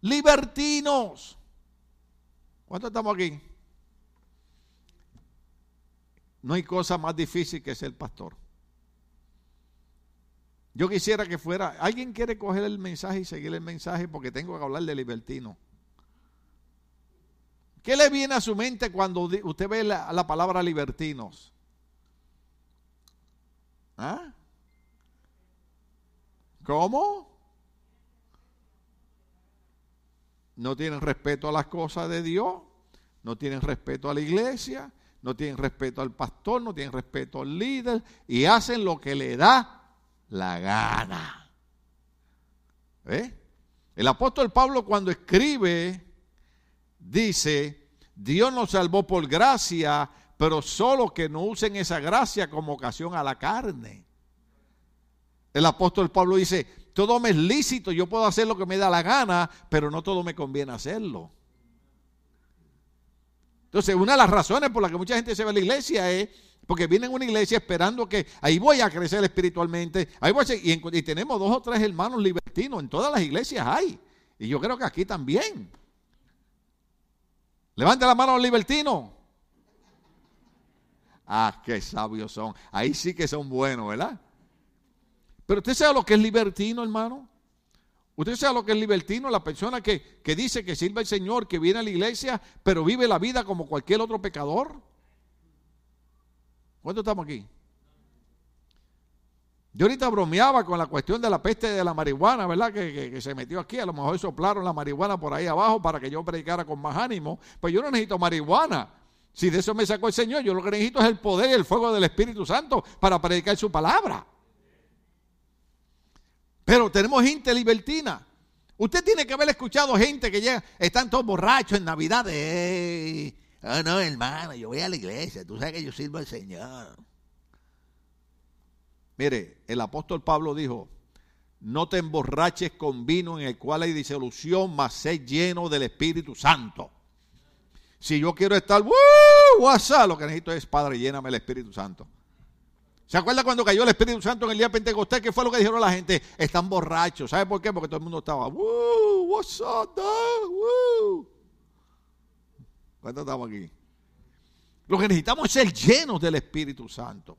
libertinos. ¿Cuántos estamos aquí? No hay cosa más difícil que ser pastor. Yo quisiera que fuera, alguien quiere coger el mensaje y seguir el mensaje porque tengo que hablar de libertino. ¿Qué le viene a su mente cuando usted ve la, la palabra libertinos? ¿Ah? ¿Cómo? No tienen respeto a las cosas de Dios, no tienen respeto a la iglesia, no tienen respeto al pastor, no tienen respeto al líder y hacen lo que le da la gana. ¿Eh? El apóstol Pablo cuando escribe dice, Dios nos salvó por gracia, pero solo que no usen esa gracia como ocasión a la carne. El apóstol Pablo dice, todo me es lícito, yo puedo hacer lo que me da la gana, pero no todo me conviene hacerlo. Entonces, una de las razones por las que mucha gente se va a la iglesia es porque vienen a una iglesia esperando que ahí voy a crecer espiritualmente. Ahí voy y, y, tenemos dos o tres hermanos libertinos. En todas las iglesias hay. Y yo creo que aquí también. Levante la mano a los. Ah, qué sabios son. Ahí sí que son buenos, ¿verdad? Pero usted sabe lo que es libertino, hermano. Usted sabe lo que es libertino, la persona que, que dice que sirve al Señor, que viene a la iglesia, pero vive la vida como cualquier otro pecador. ¿Cuántos estamos aquí? Yo ahorita bromeaba con la cuestión de la peste de la marihuana, ¿verdad? Que, se metió aquí. A lo mejor soplaron la marihuana por ahí abajo para que yo predicara con más ánimo. Pues yo no necesito marihuana. Si de eso me sacó el Señor, yo lo que necesito es el poder y el fuego del Espíritu Santo para predicar su palabra. Pero tenemos gente libertina. Usted tiene que haber escuchado gente que llega, están todos borrachos en Navidad. oh, no, hermano, yo voy a la iglesia, tú sabes que yo sirvo al Señor. Mire, el apóstol Pablo dijo, no te emborraches con vino en el cual hay disolución, mas sé lleno del Espíritu Santo. Si yo quiero estar, ¡Woo! WhatsApp, lo que necesito es, Padre, lléname el Espíritu Santo. ¿Se acuerda cuando cayó el Espíritu Santo en el día de Pentecostés? ¿Qué fue lo que dijeron la gente? Están borrachos. ¿Sabe por qué? Porque todo el mundo estaba, ¡Woo! What's up! ¿Cuántos estamos aquí? Lo que necesitamos es ser llenos del Espíritu Santo.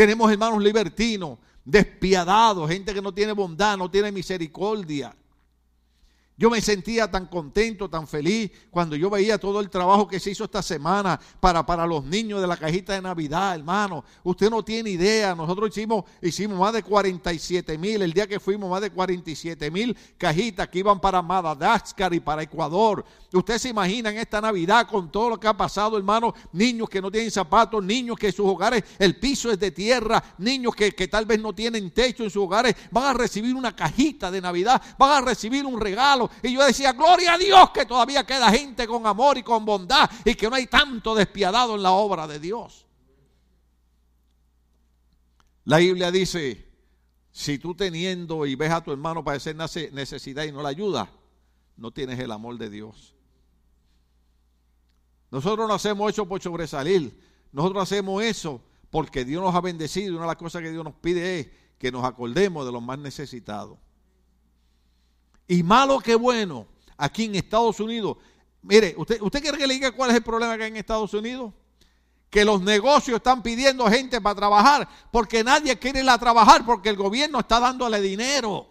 Tenemos hermanos libertinos, despiadados, gente que no tiene bondad, no tiene misericordia. Yo me sentía tan contento, tan feliz cuando yo veía todo el trabajo que se hizo esta semana para, para los niños de la cajita de Navidad, hermano. Usted no tiene idea. Nosotros hicimos, hicimos más de 47 mil. El día que fuimos, más de 47 mil cajitas que iban para Madagascar y para Ecuador. Usted se imagina en esta Navidad con todo lo que ha pasado, hermano. Niños que no tienen zapatos, niños que en sus hogares el piso es de tierra, niños que, que tal vez no tienen techo en sus hogares. Van a recibir una cajita de Navidad, van a recibir un regalo y yo decía, gloria a Dios que todavía queda gente con amor y con bondad y que no hay tanto despiadado en la obra de Dios. La Biblia dice, si tú teniendo y ves a tu hermano padecer necesidad y no le ayudas, no tienes el amor de Dios. Nosotros no hacemos eso por sobresalir. Nosotros hacemos eso porque Dios nos ha bendecido. Una de las cosas que Dios nos pide es que nos acordemos de los más necesitados. Y malo que bueno, aquí en Estados Unidos. Mire, ¿usted, ¿usted quiere que le diga cuál es el problema que hay en Estados Unidos? Que los negocios están pidiendo gente para trabajar porque nadie quiere ir a trabajar porque el gobierno está dándole dinero.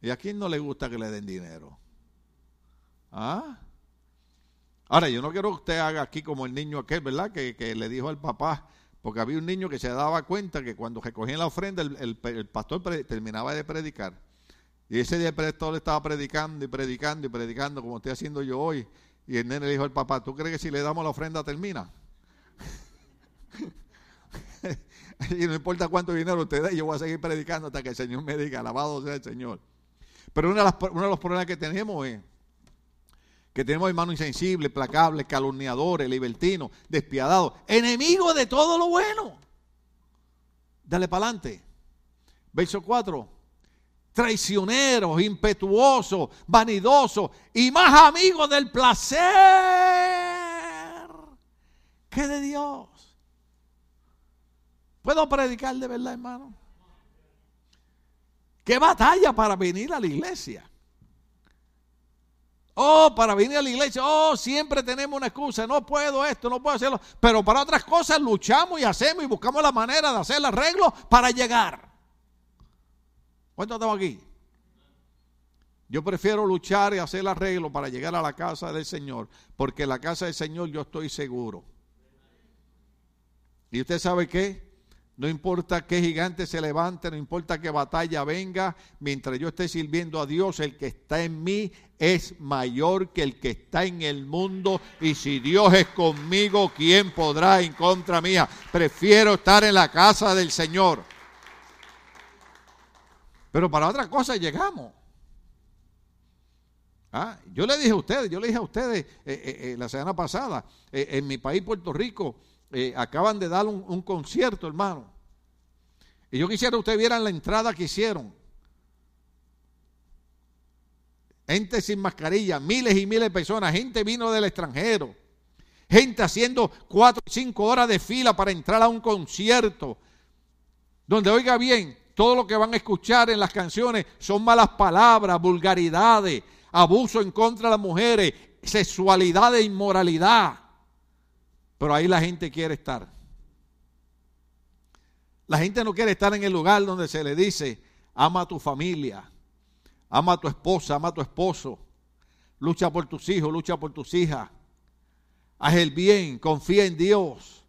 ¿Y a quién no le gusta que le den dinero? ¿Ah? Ahora, yo no quiero que usted haga aquí como el niño aquel, ¿verdad? Que, le dijo al papá, porque había un niño que se daba cuenta que cuando recogían la ofrenda, el, el pastor terminaba de predicar y ese día el pastor estaba predicando y predicando y predicando como estoy haciendo yo hoy. Y el nene le dijo al papá, ¿tú crees que si le damos la ofrenda termina? y no importa cuánto dinero usted dé, yo voy a seguir predicando hasta que el Señor me diga, alabado sea el Señor. Pero uno de, uno de los problemas que tenemos es que tenemos hermanos insensibles, placables, calumniadores, libertinos, despiadados, enemigos de todo lo bueno. Dale para adelante. Verso 4. Traicioneros, impetuosos, vanidosos y más amigos del placer que de Dios. ¿Puedo predicar de verdad, hermano? ¿Qué batalla para venir a la iglesia? Oh, para venir a la iglesia, oh, siempre tenemos una excusa, no puedo esto, no puedo hacerlo. Pero para otras cosas luchamos y hacemos y buscamos la manera de hacer el arreglo para llegar. ¿Cuántos estamos aquí? Yo prefiero luchar y hacer el arreglo para llegar a la casa del Señor, porque en la casa del Señor yo estoy seguro. ¿Y usted sabe qué? No importa qué gigante se levante, no importa qué batalla venga, mientras yo esté sirviendo a Dios, el que está en mí es mayor que el que está en el mundo. Y si Dios es conmigo, ¿quién podrá en contra mía? Prefiero estar en la casa del Señor. Pero para otra cosa llegamos. Ah, yo le dije a ustedes, yo le dije a ustedes eh, eh, eh, la semana pasada, en mi país, Puerto Rico, acaban de dar un, concierto, hermano. Y yo quisiera que ustedes vieran la entrada que hicieron. Gente sin mascarilla, miles y miles de personas, gente vino del extranjero, gente haciendo cuatro o cinco horas de fila para entrar a un concierto, donde oiga bien, todo lo que van a escuchar en las canciones son malas palabras, vulgaridades, abuso en contra de las mujeres, sexualidad e inmoralidad. Pero ahí la gente quiere estar. La gente no quiere estar en el lugar donde se le dice, ama a tu familia, ama a tu esposa, ama a tu esposo, lucha por tus hijos, lucha por tus hijas, haz el bien, confía en Dios.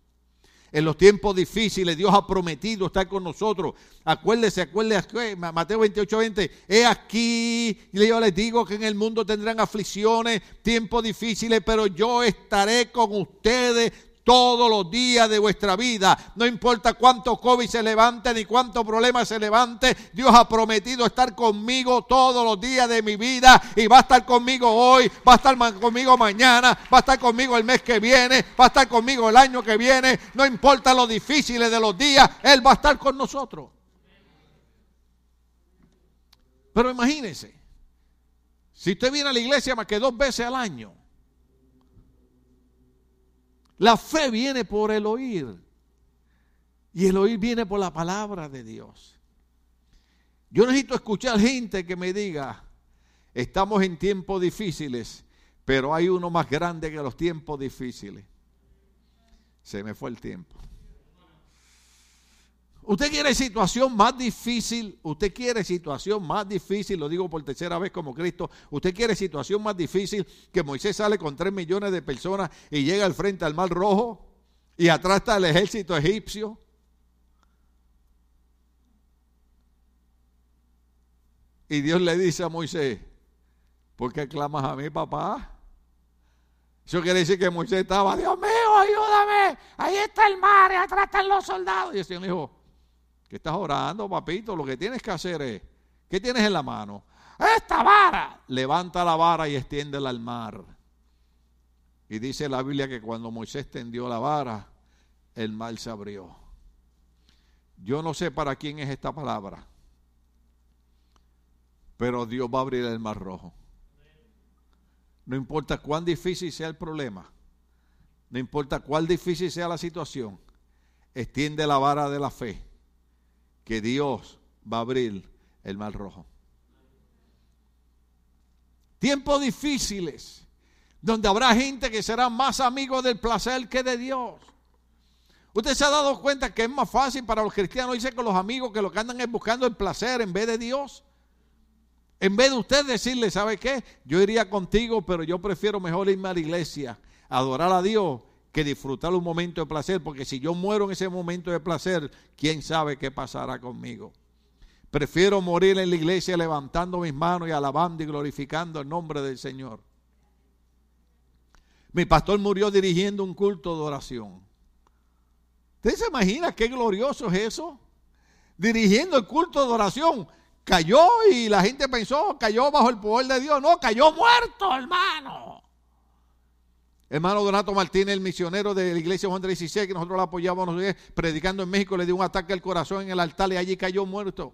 En los tiempos difíciles Dios ha prometido estar con nosotros. Acuérdese, acuérdese, Mateo 28, 20. He aquí, yo les digo que en el mundo tendrán aflicciones, tiempos difíciles, pero yo estaré con ustedes todos los días de vuestra vida. No importa cuánto COVID se levante ni cuánto problema se levante, Dios ha prometido estar conmigo todos los días de mi vida y va a estar conmigo hoy, va a estar conmigo mañana, va a estar conmigo el mes que viene, va a estar conmigo el año que viene. No importa lo difíciles de los días, Él va a estar con nosotros. Pero imagínense, si usted viene a la iglesia más que dos veces al año, la fe viene por el oír. Y el oír viene por la palabra de Dios. Yo necesito escuchar gente que me diga, estamos en tiempos difíciles, pero hay uno más grande que los tiempos difíciles. Se me fue el tiempo. Usted quiere situación más difícil, usted quiere situación más difícil, lo digo por tercera vez como Cristo, usted quiere situación más difícil que Moisés sale con tres millones de personas y llega al frente al mar rojo y atrás está el ejército egipcio. Y Dios le dice a Moisés, ¿por qué clamas a mí, papá? Eso quiere decir que Moisés estaba, Dios mío, ayúdame, ahí está el mar y atrás están los soldados. Y el Señor dijo, ¿Qué estás orando, papito? Lo que tienes que hacer es, ¿qué tienes en la mano? Esta vara. Levanta la vara y extiéndela al mar. Y dice la Biblia que cuando Moisés tendió la vara, el mar se abrió. Yo no sé para quién es esta palabra, pero Dios va a abrir el mar rojo. No importa cuán difícil sea el problema, no importa cuán difícil sea la situación, extiende la vara de la fe que Dios va a abrir el mar rojo. Tiempos difíciles, donde habrá gente que será más amigos del placer que de Dios. Usted se ha dado cuenta que es más fácil para los cristianos irse con los amigos que lo que andan es buscando el placer en vez de Dios. En vez de usted decirle, ¿sabe qué? Yo iría contigo, pero yo prefiero mejor irme a la iglesia, adorar a Dios que disfrutar un momento de placer, porque si yo muero en ese momento de placer, quién sabe qué pasará conmigo. Prefiero morir en la iglesia levantando mis manos y alabando y glorificando el nombre del Señor. Mi pastor murió dirigiendo un culto de oración. ¿Usted se imagina qué glorioso es eso? Dirigiendo el culto de oración. Cayó y la gente pensó, cayó bajo el poder de Dios. No, cayó muerto, hermano. Hermano Donato Martínez, el misionero de la iglesia Juan 16, que nosotros lo apoyábamos predicando en México, le dio un ataque al corazón en el altar y allí cayó muerto.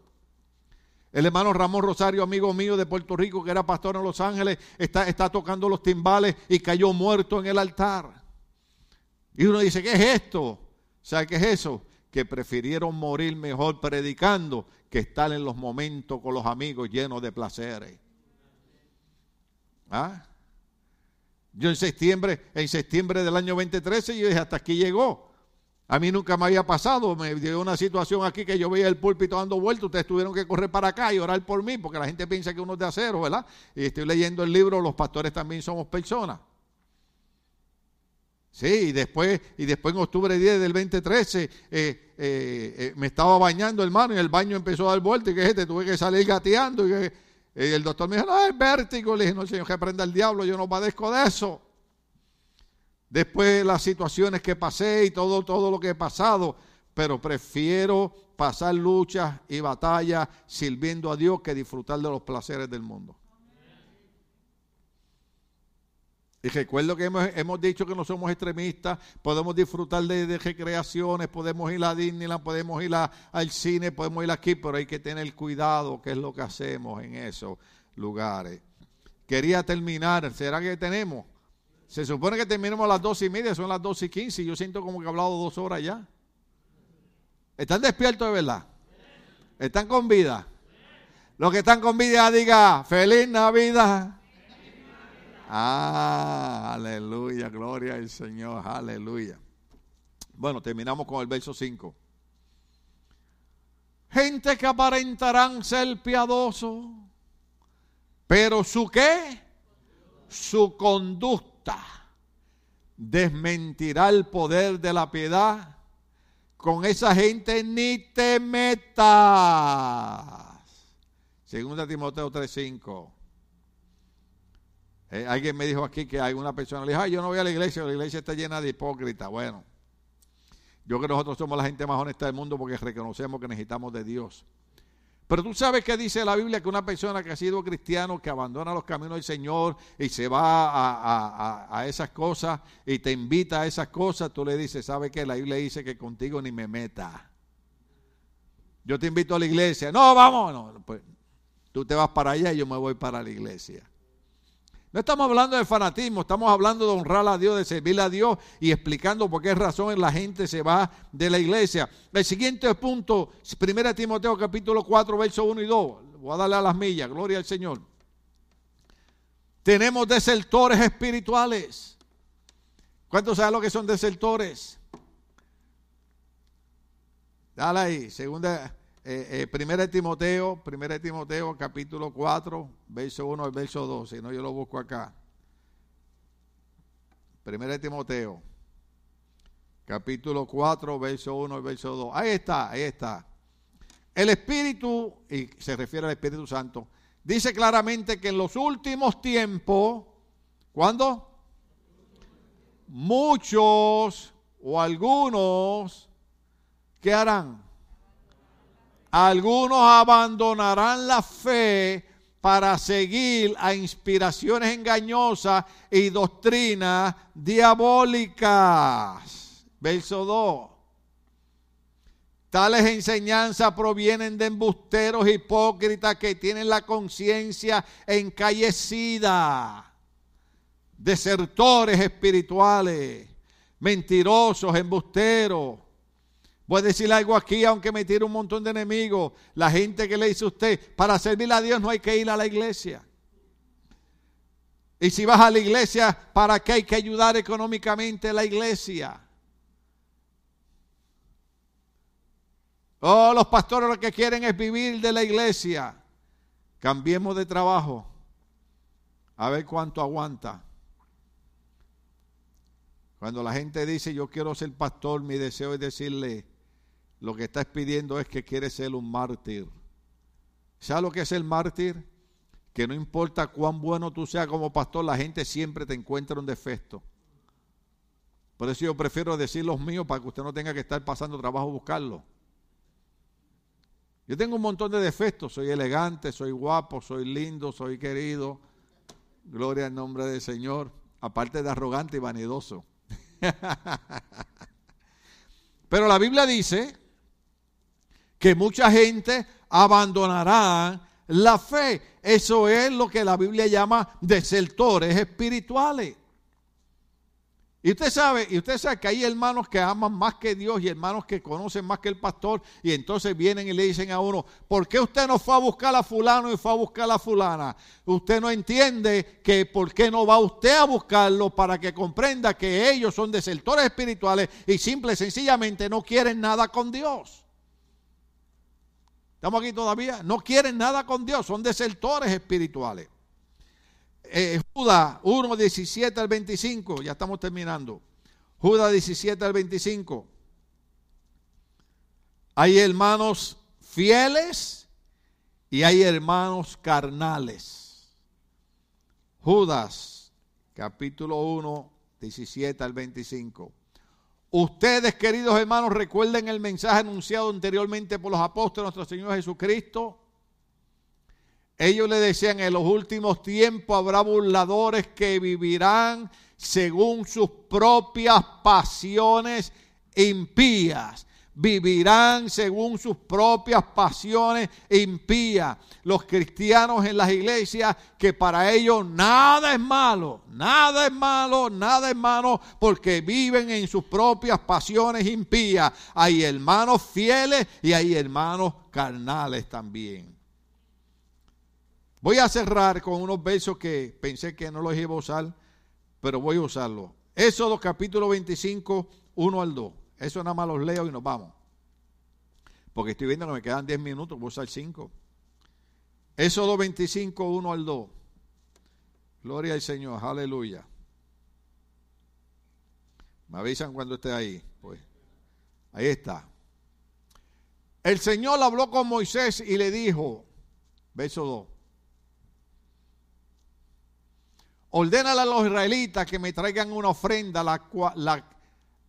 El hermano Ramón Rosario, amigo mío de Puerto Rico, que era pastor en Los Ángeles, está, está tocando los timbales y cayó muerto en el altar. Y uno dice, ¿qué es esto? ¿Sabe qué es eso? Que prefirieron morir mejor predicando que estar en los momentos con los amigos llenos de placeres. ¿Ah? Yo en septiembre, en septiembre del año 2013, yo dije, hasta aquí llegó. A mí nunca me había pasado, me dio una situación aquí que yo veía el púlpito dando vueltas, ustedes tuvieron que correr para acá y orar por mí, porque la gente piensa que uno es de acero, ¿verdad? Y estoy leyendo el libro, los pastores también somos personas. Sí, y después, y después en octubre 10 del 2013 eh, eh, eh, me estaba bañando, hermano, y el baño empezó a dar vueltas y que este, tuve que salir gateando y el doctor me dijo, no, es vértigo. Le dije, no, señor, que aprenda el diablo, yo no padezco de eso. Después las situaciones que pasé y todo, todo lo que he pasado, pero prefiero pasar luchas y batallas sirviendo a Dios que disfrutar de los placeres del mundo. Y recuerdo que hemos, dicho que no somos extremistas, podemos disfrutar de, recreaciones, podemos ir a Disneyland, podemos ir al cine, podemos ir aquí, pero hay que tener cuidado qué es lo que hacemos en esos lugares. Quería terminar, ¿será que tenemos? Se supone que terminamos a las dos y media, son las dos y quince, y yo siento como que he hablado dos horas ya. ¿Están despiertos de verdad? ¿Están con vida? Los que están con vida diga, feliz Navidad. Ah, aleluya, gloria al Señor, aleluya. Bueno, terminamos con el verso 5. Gente que aparentarán ser piadosos, pero su qué? Su conducta desmentirá el poder de la piedad. Con esa gente ni te metas. Segunda Timoteo 3:5. Eh, alguien me dijo aquí que hay una persona le dijo, yo no voy a la iglesia, la iglesia está llena de hipócritas. Bueno, yo creo que nosotros somos la gente más honesta del mundo porque reconocemos que necesitamos de Dios. Pero tú sabes que dice la Biblia que una persona que ha sido cristiano, que abandona los caminos del Señor y se va a, a esas cosas y te invita a esas cosas, tú le dices, ¿sabes qué? La Biblia dice que contigo ni me meta. Yo te invito a la iglesia. No, vamos. No, pues, tú te vas para allá y yo me voy para la iglesia. No estamos hablando de fanatismo, estamos hablando de honrar a Dios, de servir a Dios y explicando por qué razón la gente se va de la iglesia. El siguiente punto, 1 Timoteo capítulo 4, versos 1 y 2. Voy a darle a las millas, gloria al Señor. Tenemos desertores espirituales. ¿Cuántos saben lo que son desertores? Dale ahí, segunda, eh, eh, primera Timoteo, primera Timoteo, capítulo 4, verso 1 al verso 2, si no yo lo busco acá. Primera de Timoteo, capítulo 4, verso 1 al verso 2. Ahí está, ahí está. El Espíritu, y se refiere al Espíritu Santo, dice claramente que en los últimos tiempos, ¿cuándo? Muchos o algunos, ¿qué harán? Algunos abandonarán la fe para seguir a inspiraciones engañosas y doctrinas diabólicas. Verso 2. Tales enseñanzas provienen de embusteros hipócritas que tienen la conciencia encallecida, desertores espirituales, mentirosos, embusteros Voy a decir algo aquí, aunque me tire un montón de enemigos. La gente que le dice a usted, para servir a Dios no hay que ir a la iglesia. Y si vas a la iglesia, ¿para qué hay que ayudar económicamente a la iglesia? Oh, los pastores lo que quieren es vivir de la iglesia. Cambiemos de trabajo. A ver cuánto aguanta. Cuando la gente dice yo quiero ser pastor, mi deseo es decirle, lo que estás pidiendo es que quieres ser un mártir. ¿Sabes lo que es el mártir? Que no importa cuán bueno tú seas como pastor, la gente siempre te encuentra un defecto. Por eso yo prefiero decir los míos para que usted no tenga que estar pasando trabajo buscarlo. Yo tengo un montón de defectos, soy elegante, soy guapo, soy lindo, soy querido. Gloria al nombre del Señor. aparte de arrogante y vanidoso. Pero la Biblia dice que mucha gente abandonará la fe. Eso es lo que la Biblia llama desertores espirituales. Y usted sabe, y usted sabe que hay hermanos que aman más que Dios y hermanos que conocen más que el pastor y entonces vienen y le dicen a uno, ¿por qué usted no fue a buscar a fulano y fue a buscar a fulana? Usted no entiende que por qué no va usted a buscarlo para que comprenda que ellos son desertores espirituales y simple y sencillamente no quieren nada con Dios. ¿Estamos aquí todavía? No quieren nada con Dios, son desertores espirituales. Eh, Judas 1, 17 al 25, ya estamos terminando. Judas 17 al 25. Hay hermanos fieles y hay hermanos carnales. Judas, capítulo 1, 17 al 25. Ustedes, queridos hermanos, recuerden el mensaje anunciado anteriormente por los apóstoles nuestro Señor Jesucristo ellos le decían, en los últimos tiempos habrá burladores que vivirán según sus propias pasiones impías. Vivirán según sus propias pasiones impías. Los cristianos en las iglesias que para ellos nada es malo, nada es malo, nada es malo, porque viven en sus propias pasiones impías. Hay hermanos fieles y hay hermanos carnales también. Voy a cerrar con unos versos que pensé que no los iba a usar, pero voy a usarlos. Éxodo capítulo 25, 1 al 2. Eso nada más los leo y nos vamos. Porque estoy viendo que me quedan 10 minutos, voy a usar 5. Éxodo 25, 1 al 2. Gloria al Señor, aleluya. Me avisan cuando esté ahí. Pues ahí está. El Señor habló con Moisés y le dijo, verso 2. Ordénale a los israelitas que me traigan una ofrenda, la, la,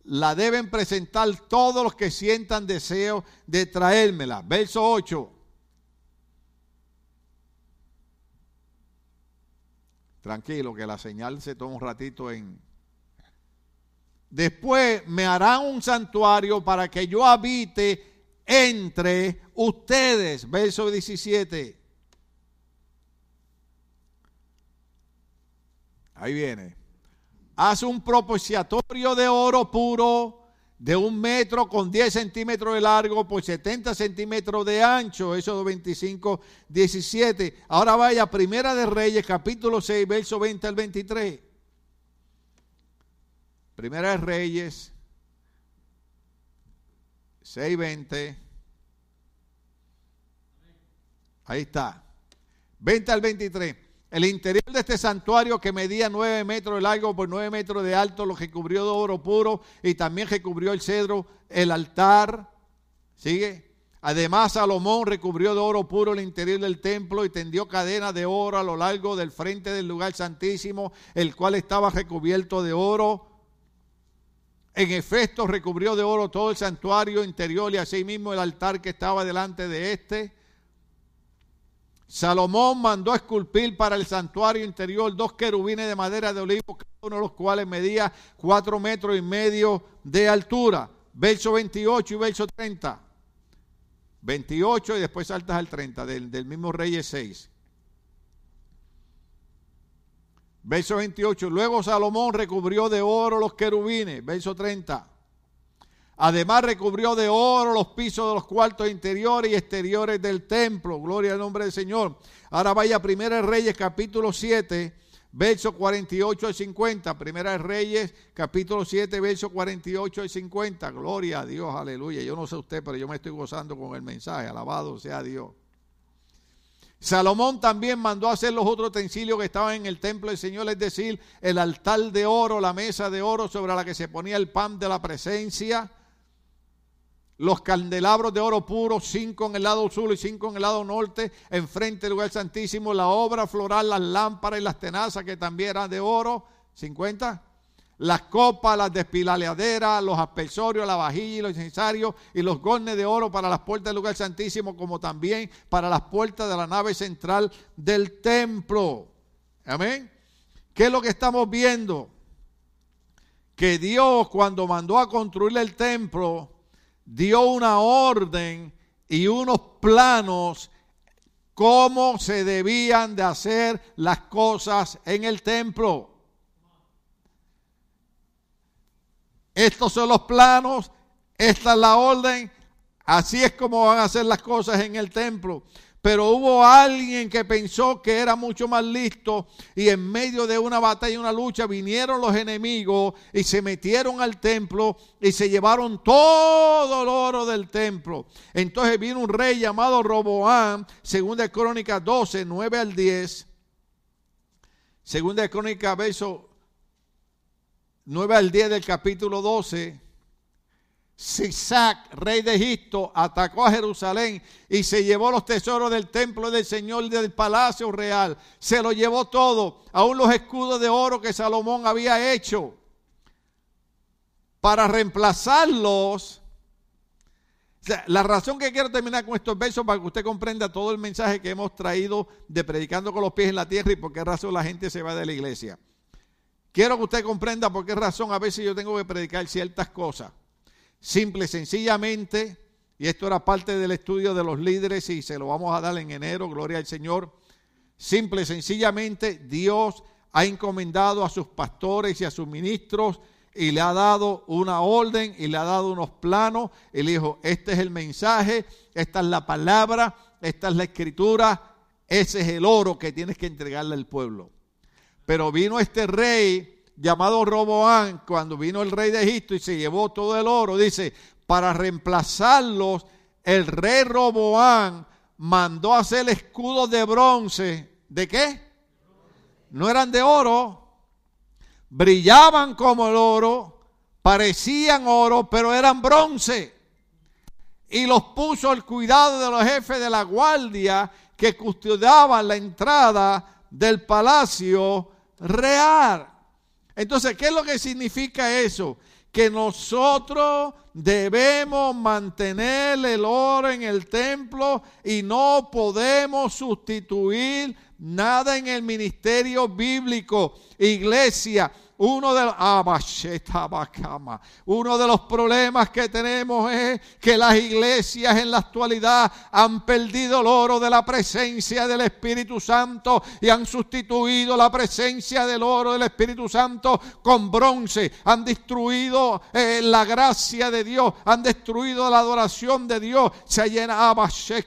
la deben presentar todos los que sientan deseo de traérmela. Verso 8. Tranquilo, que la señal se toma un ratito en... Después me harán un santuario para que yo habite entre ustedes. Verso 17. Ahí viene. Haz un propiciatorio de oro puro de un metro con 10 centímetros de largo por 70 centímetros de ancho. Eso 25, 17. Ahora vaya, Primera de Reyes, capítulo 6, verso 20 al 23. Primera de Reyes, 6, 20. Ahí está. 20 al 23. El interior de este santuario que medía nueve metros de largo por nueve metros de alto, lo que cubrió de oro puro y también recubrió el cedro, el altar. ¿Sigue? Además, Salomón recubrió de oro puro el interior del templo y tendió cadenas de oro a lo largo del frente del lugar santísimo, el cual estaba recubierto de oro. En efecto, recubrió de oro todo el santuario interior y asimismo el altar que estaba delante de éste. Salomón mandó a esculpir para el santuario interior dos querubines de madera de olivo, cada uno de los cuales medía cuatro metros y medio de altura. Verso 28 y verso 30. 28 y después saltas al 30 del, del mismo Reyes 6. Verso 28. Luego Salomón recubrió de oro los querubines. Verso 30. Además recubrió de oro los pisos de los cuartos interiores y exteriores del templo. Gloria al nombre del Señor. Ahora vaya Primera Reyes capítulo 7, verso 48 al 50. Primera Reyes capítulo 7, verso 48 al 50. Gloria a Dios, aleluya. Yo no sé usted, pero yo me estoy gozando con el mensaje. Alabado sea Dios. Salomón también mandó hacer los otros utensilios que estaban en el templo del Señor, es decir, el altar de oro, la mesa de oro sobre la que se ponía el pan de la presencia, los candelabros de oro puro, cinco en el lado sur y cinco en el lado norte, enfrente del lugar santísimo, la obra floral, las lámparas y las tenazas que también eran de oro, 50. Las copas, las despilaleaderas, los aspersorios, la vajilla y los incensarios y los gornes de oro para las puertas del lugar santísimo, como también para las puertas de la nave central del templo. Amén ¿Qué es lo que estamos viendo? Que Dios cuando mandó a construir el templo, dio una orden y unos planos cómo se debían de hacer las cosas en el templo. Estos son los planos, esta es la orden, así es como van a hacer las cosas en el templo. Pero hubo alguien que pensó que era mucho más listo y en medio de una batalla y una lucha vinieron los enemigos y se metieron al templo y se llevaron todo el oro del templo. Entonces vino un rey llamado Roboam, segunda de Crónicas 12, 9 al 10. Segunda de Crónicas, verso 9 al 10 del capítulo 12 Sisac, rey de Egipto, atacó a Jerusalén y se llevó los tesoros del templo del Señor del palacio real. Se lo llevó todo, aún los escudos de oro que Salomón había hecho. Para reemplazarlos, la razón que quiero terminar con estos versos para que usted comprenda todo el mensaje que hemos traído de predicando con los pies en la tierra y por qué razón la gente se va de la iglesia. Quiero que usted comprenda por qué razón a veces yo tengo que predicar ciertas cosas. Simple, sencillamente, y esto era parte del estudio de los líderes y se lo vamos a dar en enero, gloria al Señor. Simple, sencillamente, Dios ha encomendado a sus pastores y a sus ministros y le ha dado una orden y le ha dado unos planos. Y le dijo, este es el mensaje, esta es la palabra, esta es la escritura, ese es el oro que tienes que entregarle al pueblo. Pero vino este rey llamado Roboán, cuando vino el rey de Egipto y se llevó todo el oro, dice, para reemplazarlos, el rey Roboán mandó hacer escudos de bronce. ¿De qué? No eran de oro, brillaban como el oro, parecían oro, pero eran bronce. Y los puso al cuidado de los jefes de la guardia que custodiaban la entrada del palacio real. Entonces, ¿qué es lo que significa eso? Que nosotros debemos mantener el oro en el templo y no podemos sustituir nada en el ministerio bíblico. Iglesia, uno de, los, uno de los problemas que tenemos es que las iglesias en la actualidad han perdido el oro de la presencia del Espíritu Santo y han sustituido la presencia del oro del Espíritu Santo con bronce. Han destruido eh, la gracia de Dios, han destruido la adoración de Dios. Se ha llenado, se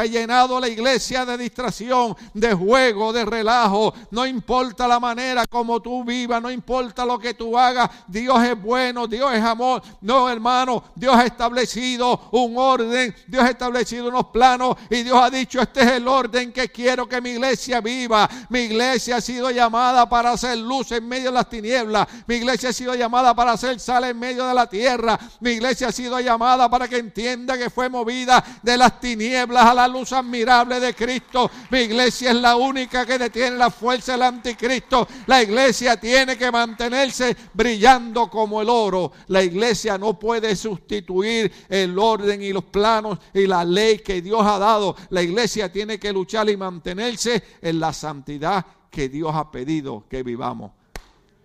ha llenado la iglesia de distracción, de juego, de relajo. No importa la como tú vivas, no importa lo que tú hagas, Dios es bueno, Dios es amor. No, hermano, Dios ha establecido un orden, Dios ha establecido unos planos y Dios ha dicho, este es el orden que quiero que mi iglesia viva. Mi iglesia ha sido llamada para hacer luz en medio de las tinieblas. Mi iglesia ha sido llamada para hacer sal en medio de la tierra. Mi iglesia ha sido llamada para que entienda que fue movida de las tinieblas a la luz admirable de Cristo. Mi iglesia es la única que detiene la fuerza del anticristo. La iglesia tiene que mantenerse brillando como el oro. La iglesia no puede sustituir el orden y los planos y la ley que Dios ha dado. La iglesia tiene que luchar y mantenerse en la santidad que Dios ha pedido que vivamos.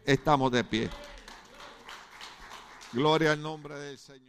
Estamos de pie. Gloria al nombre del Señor.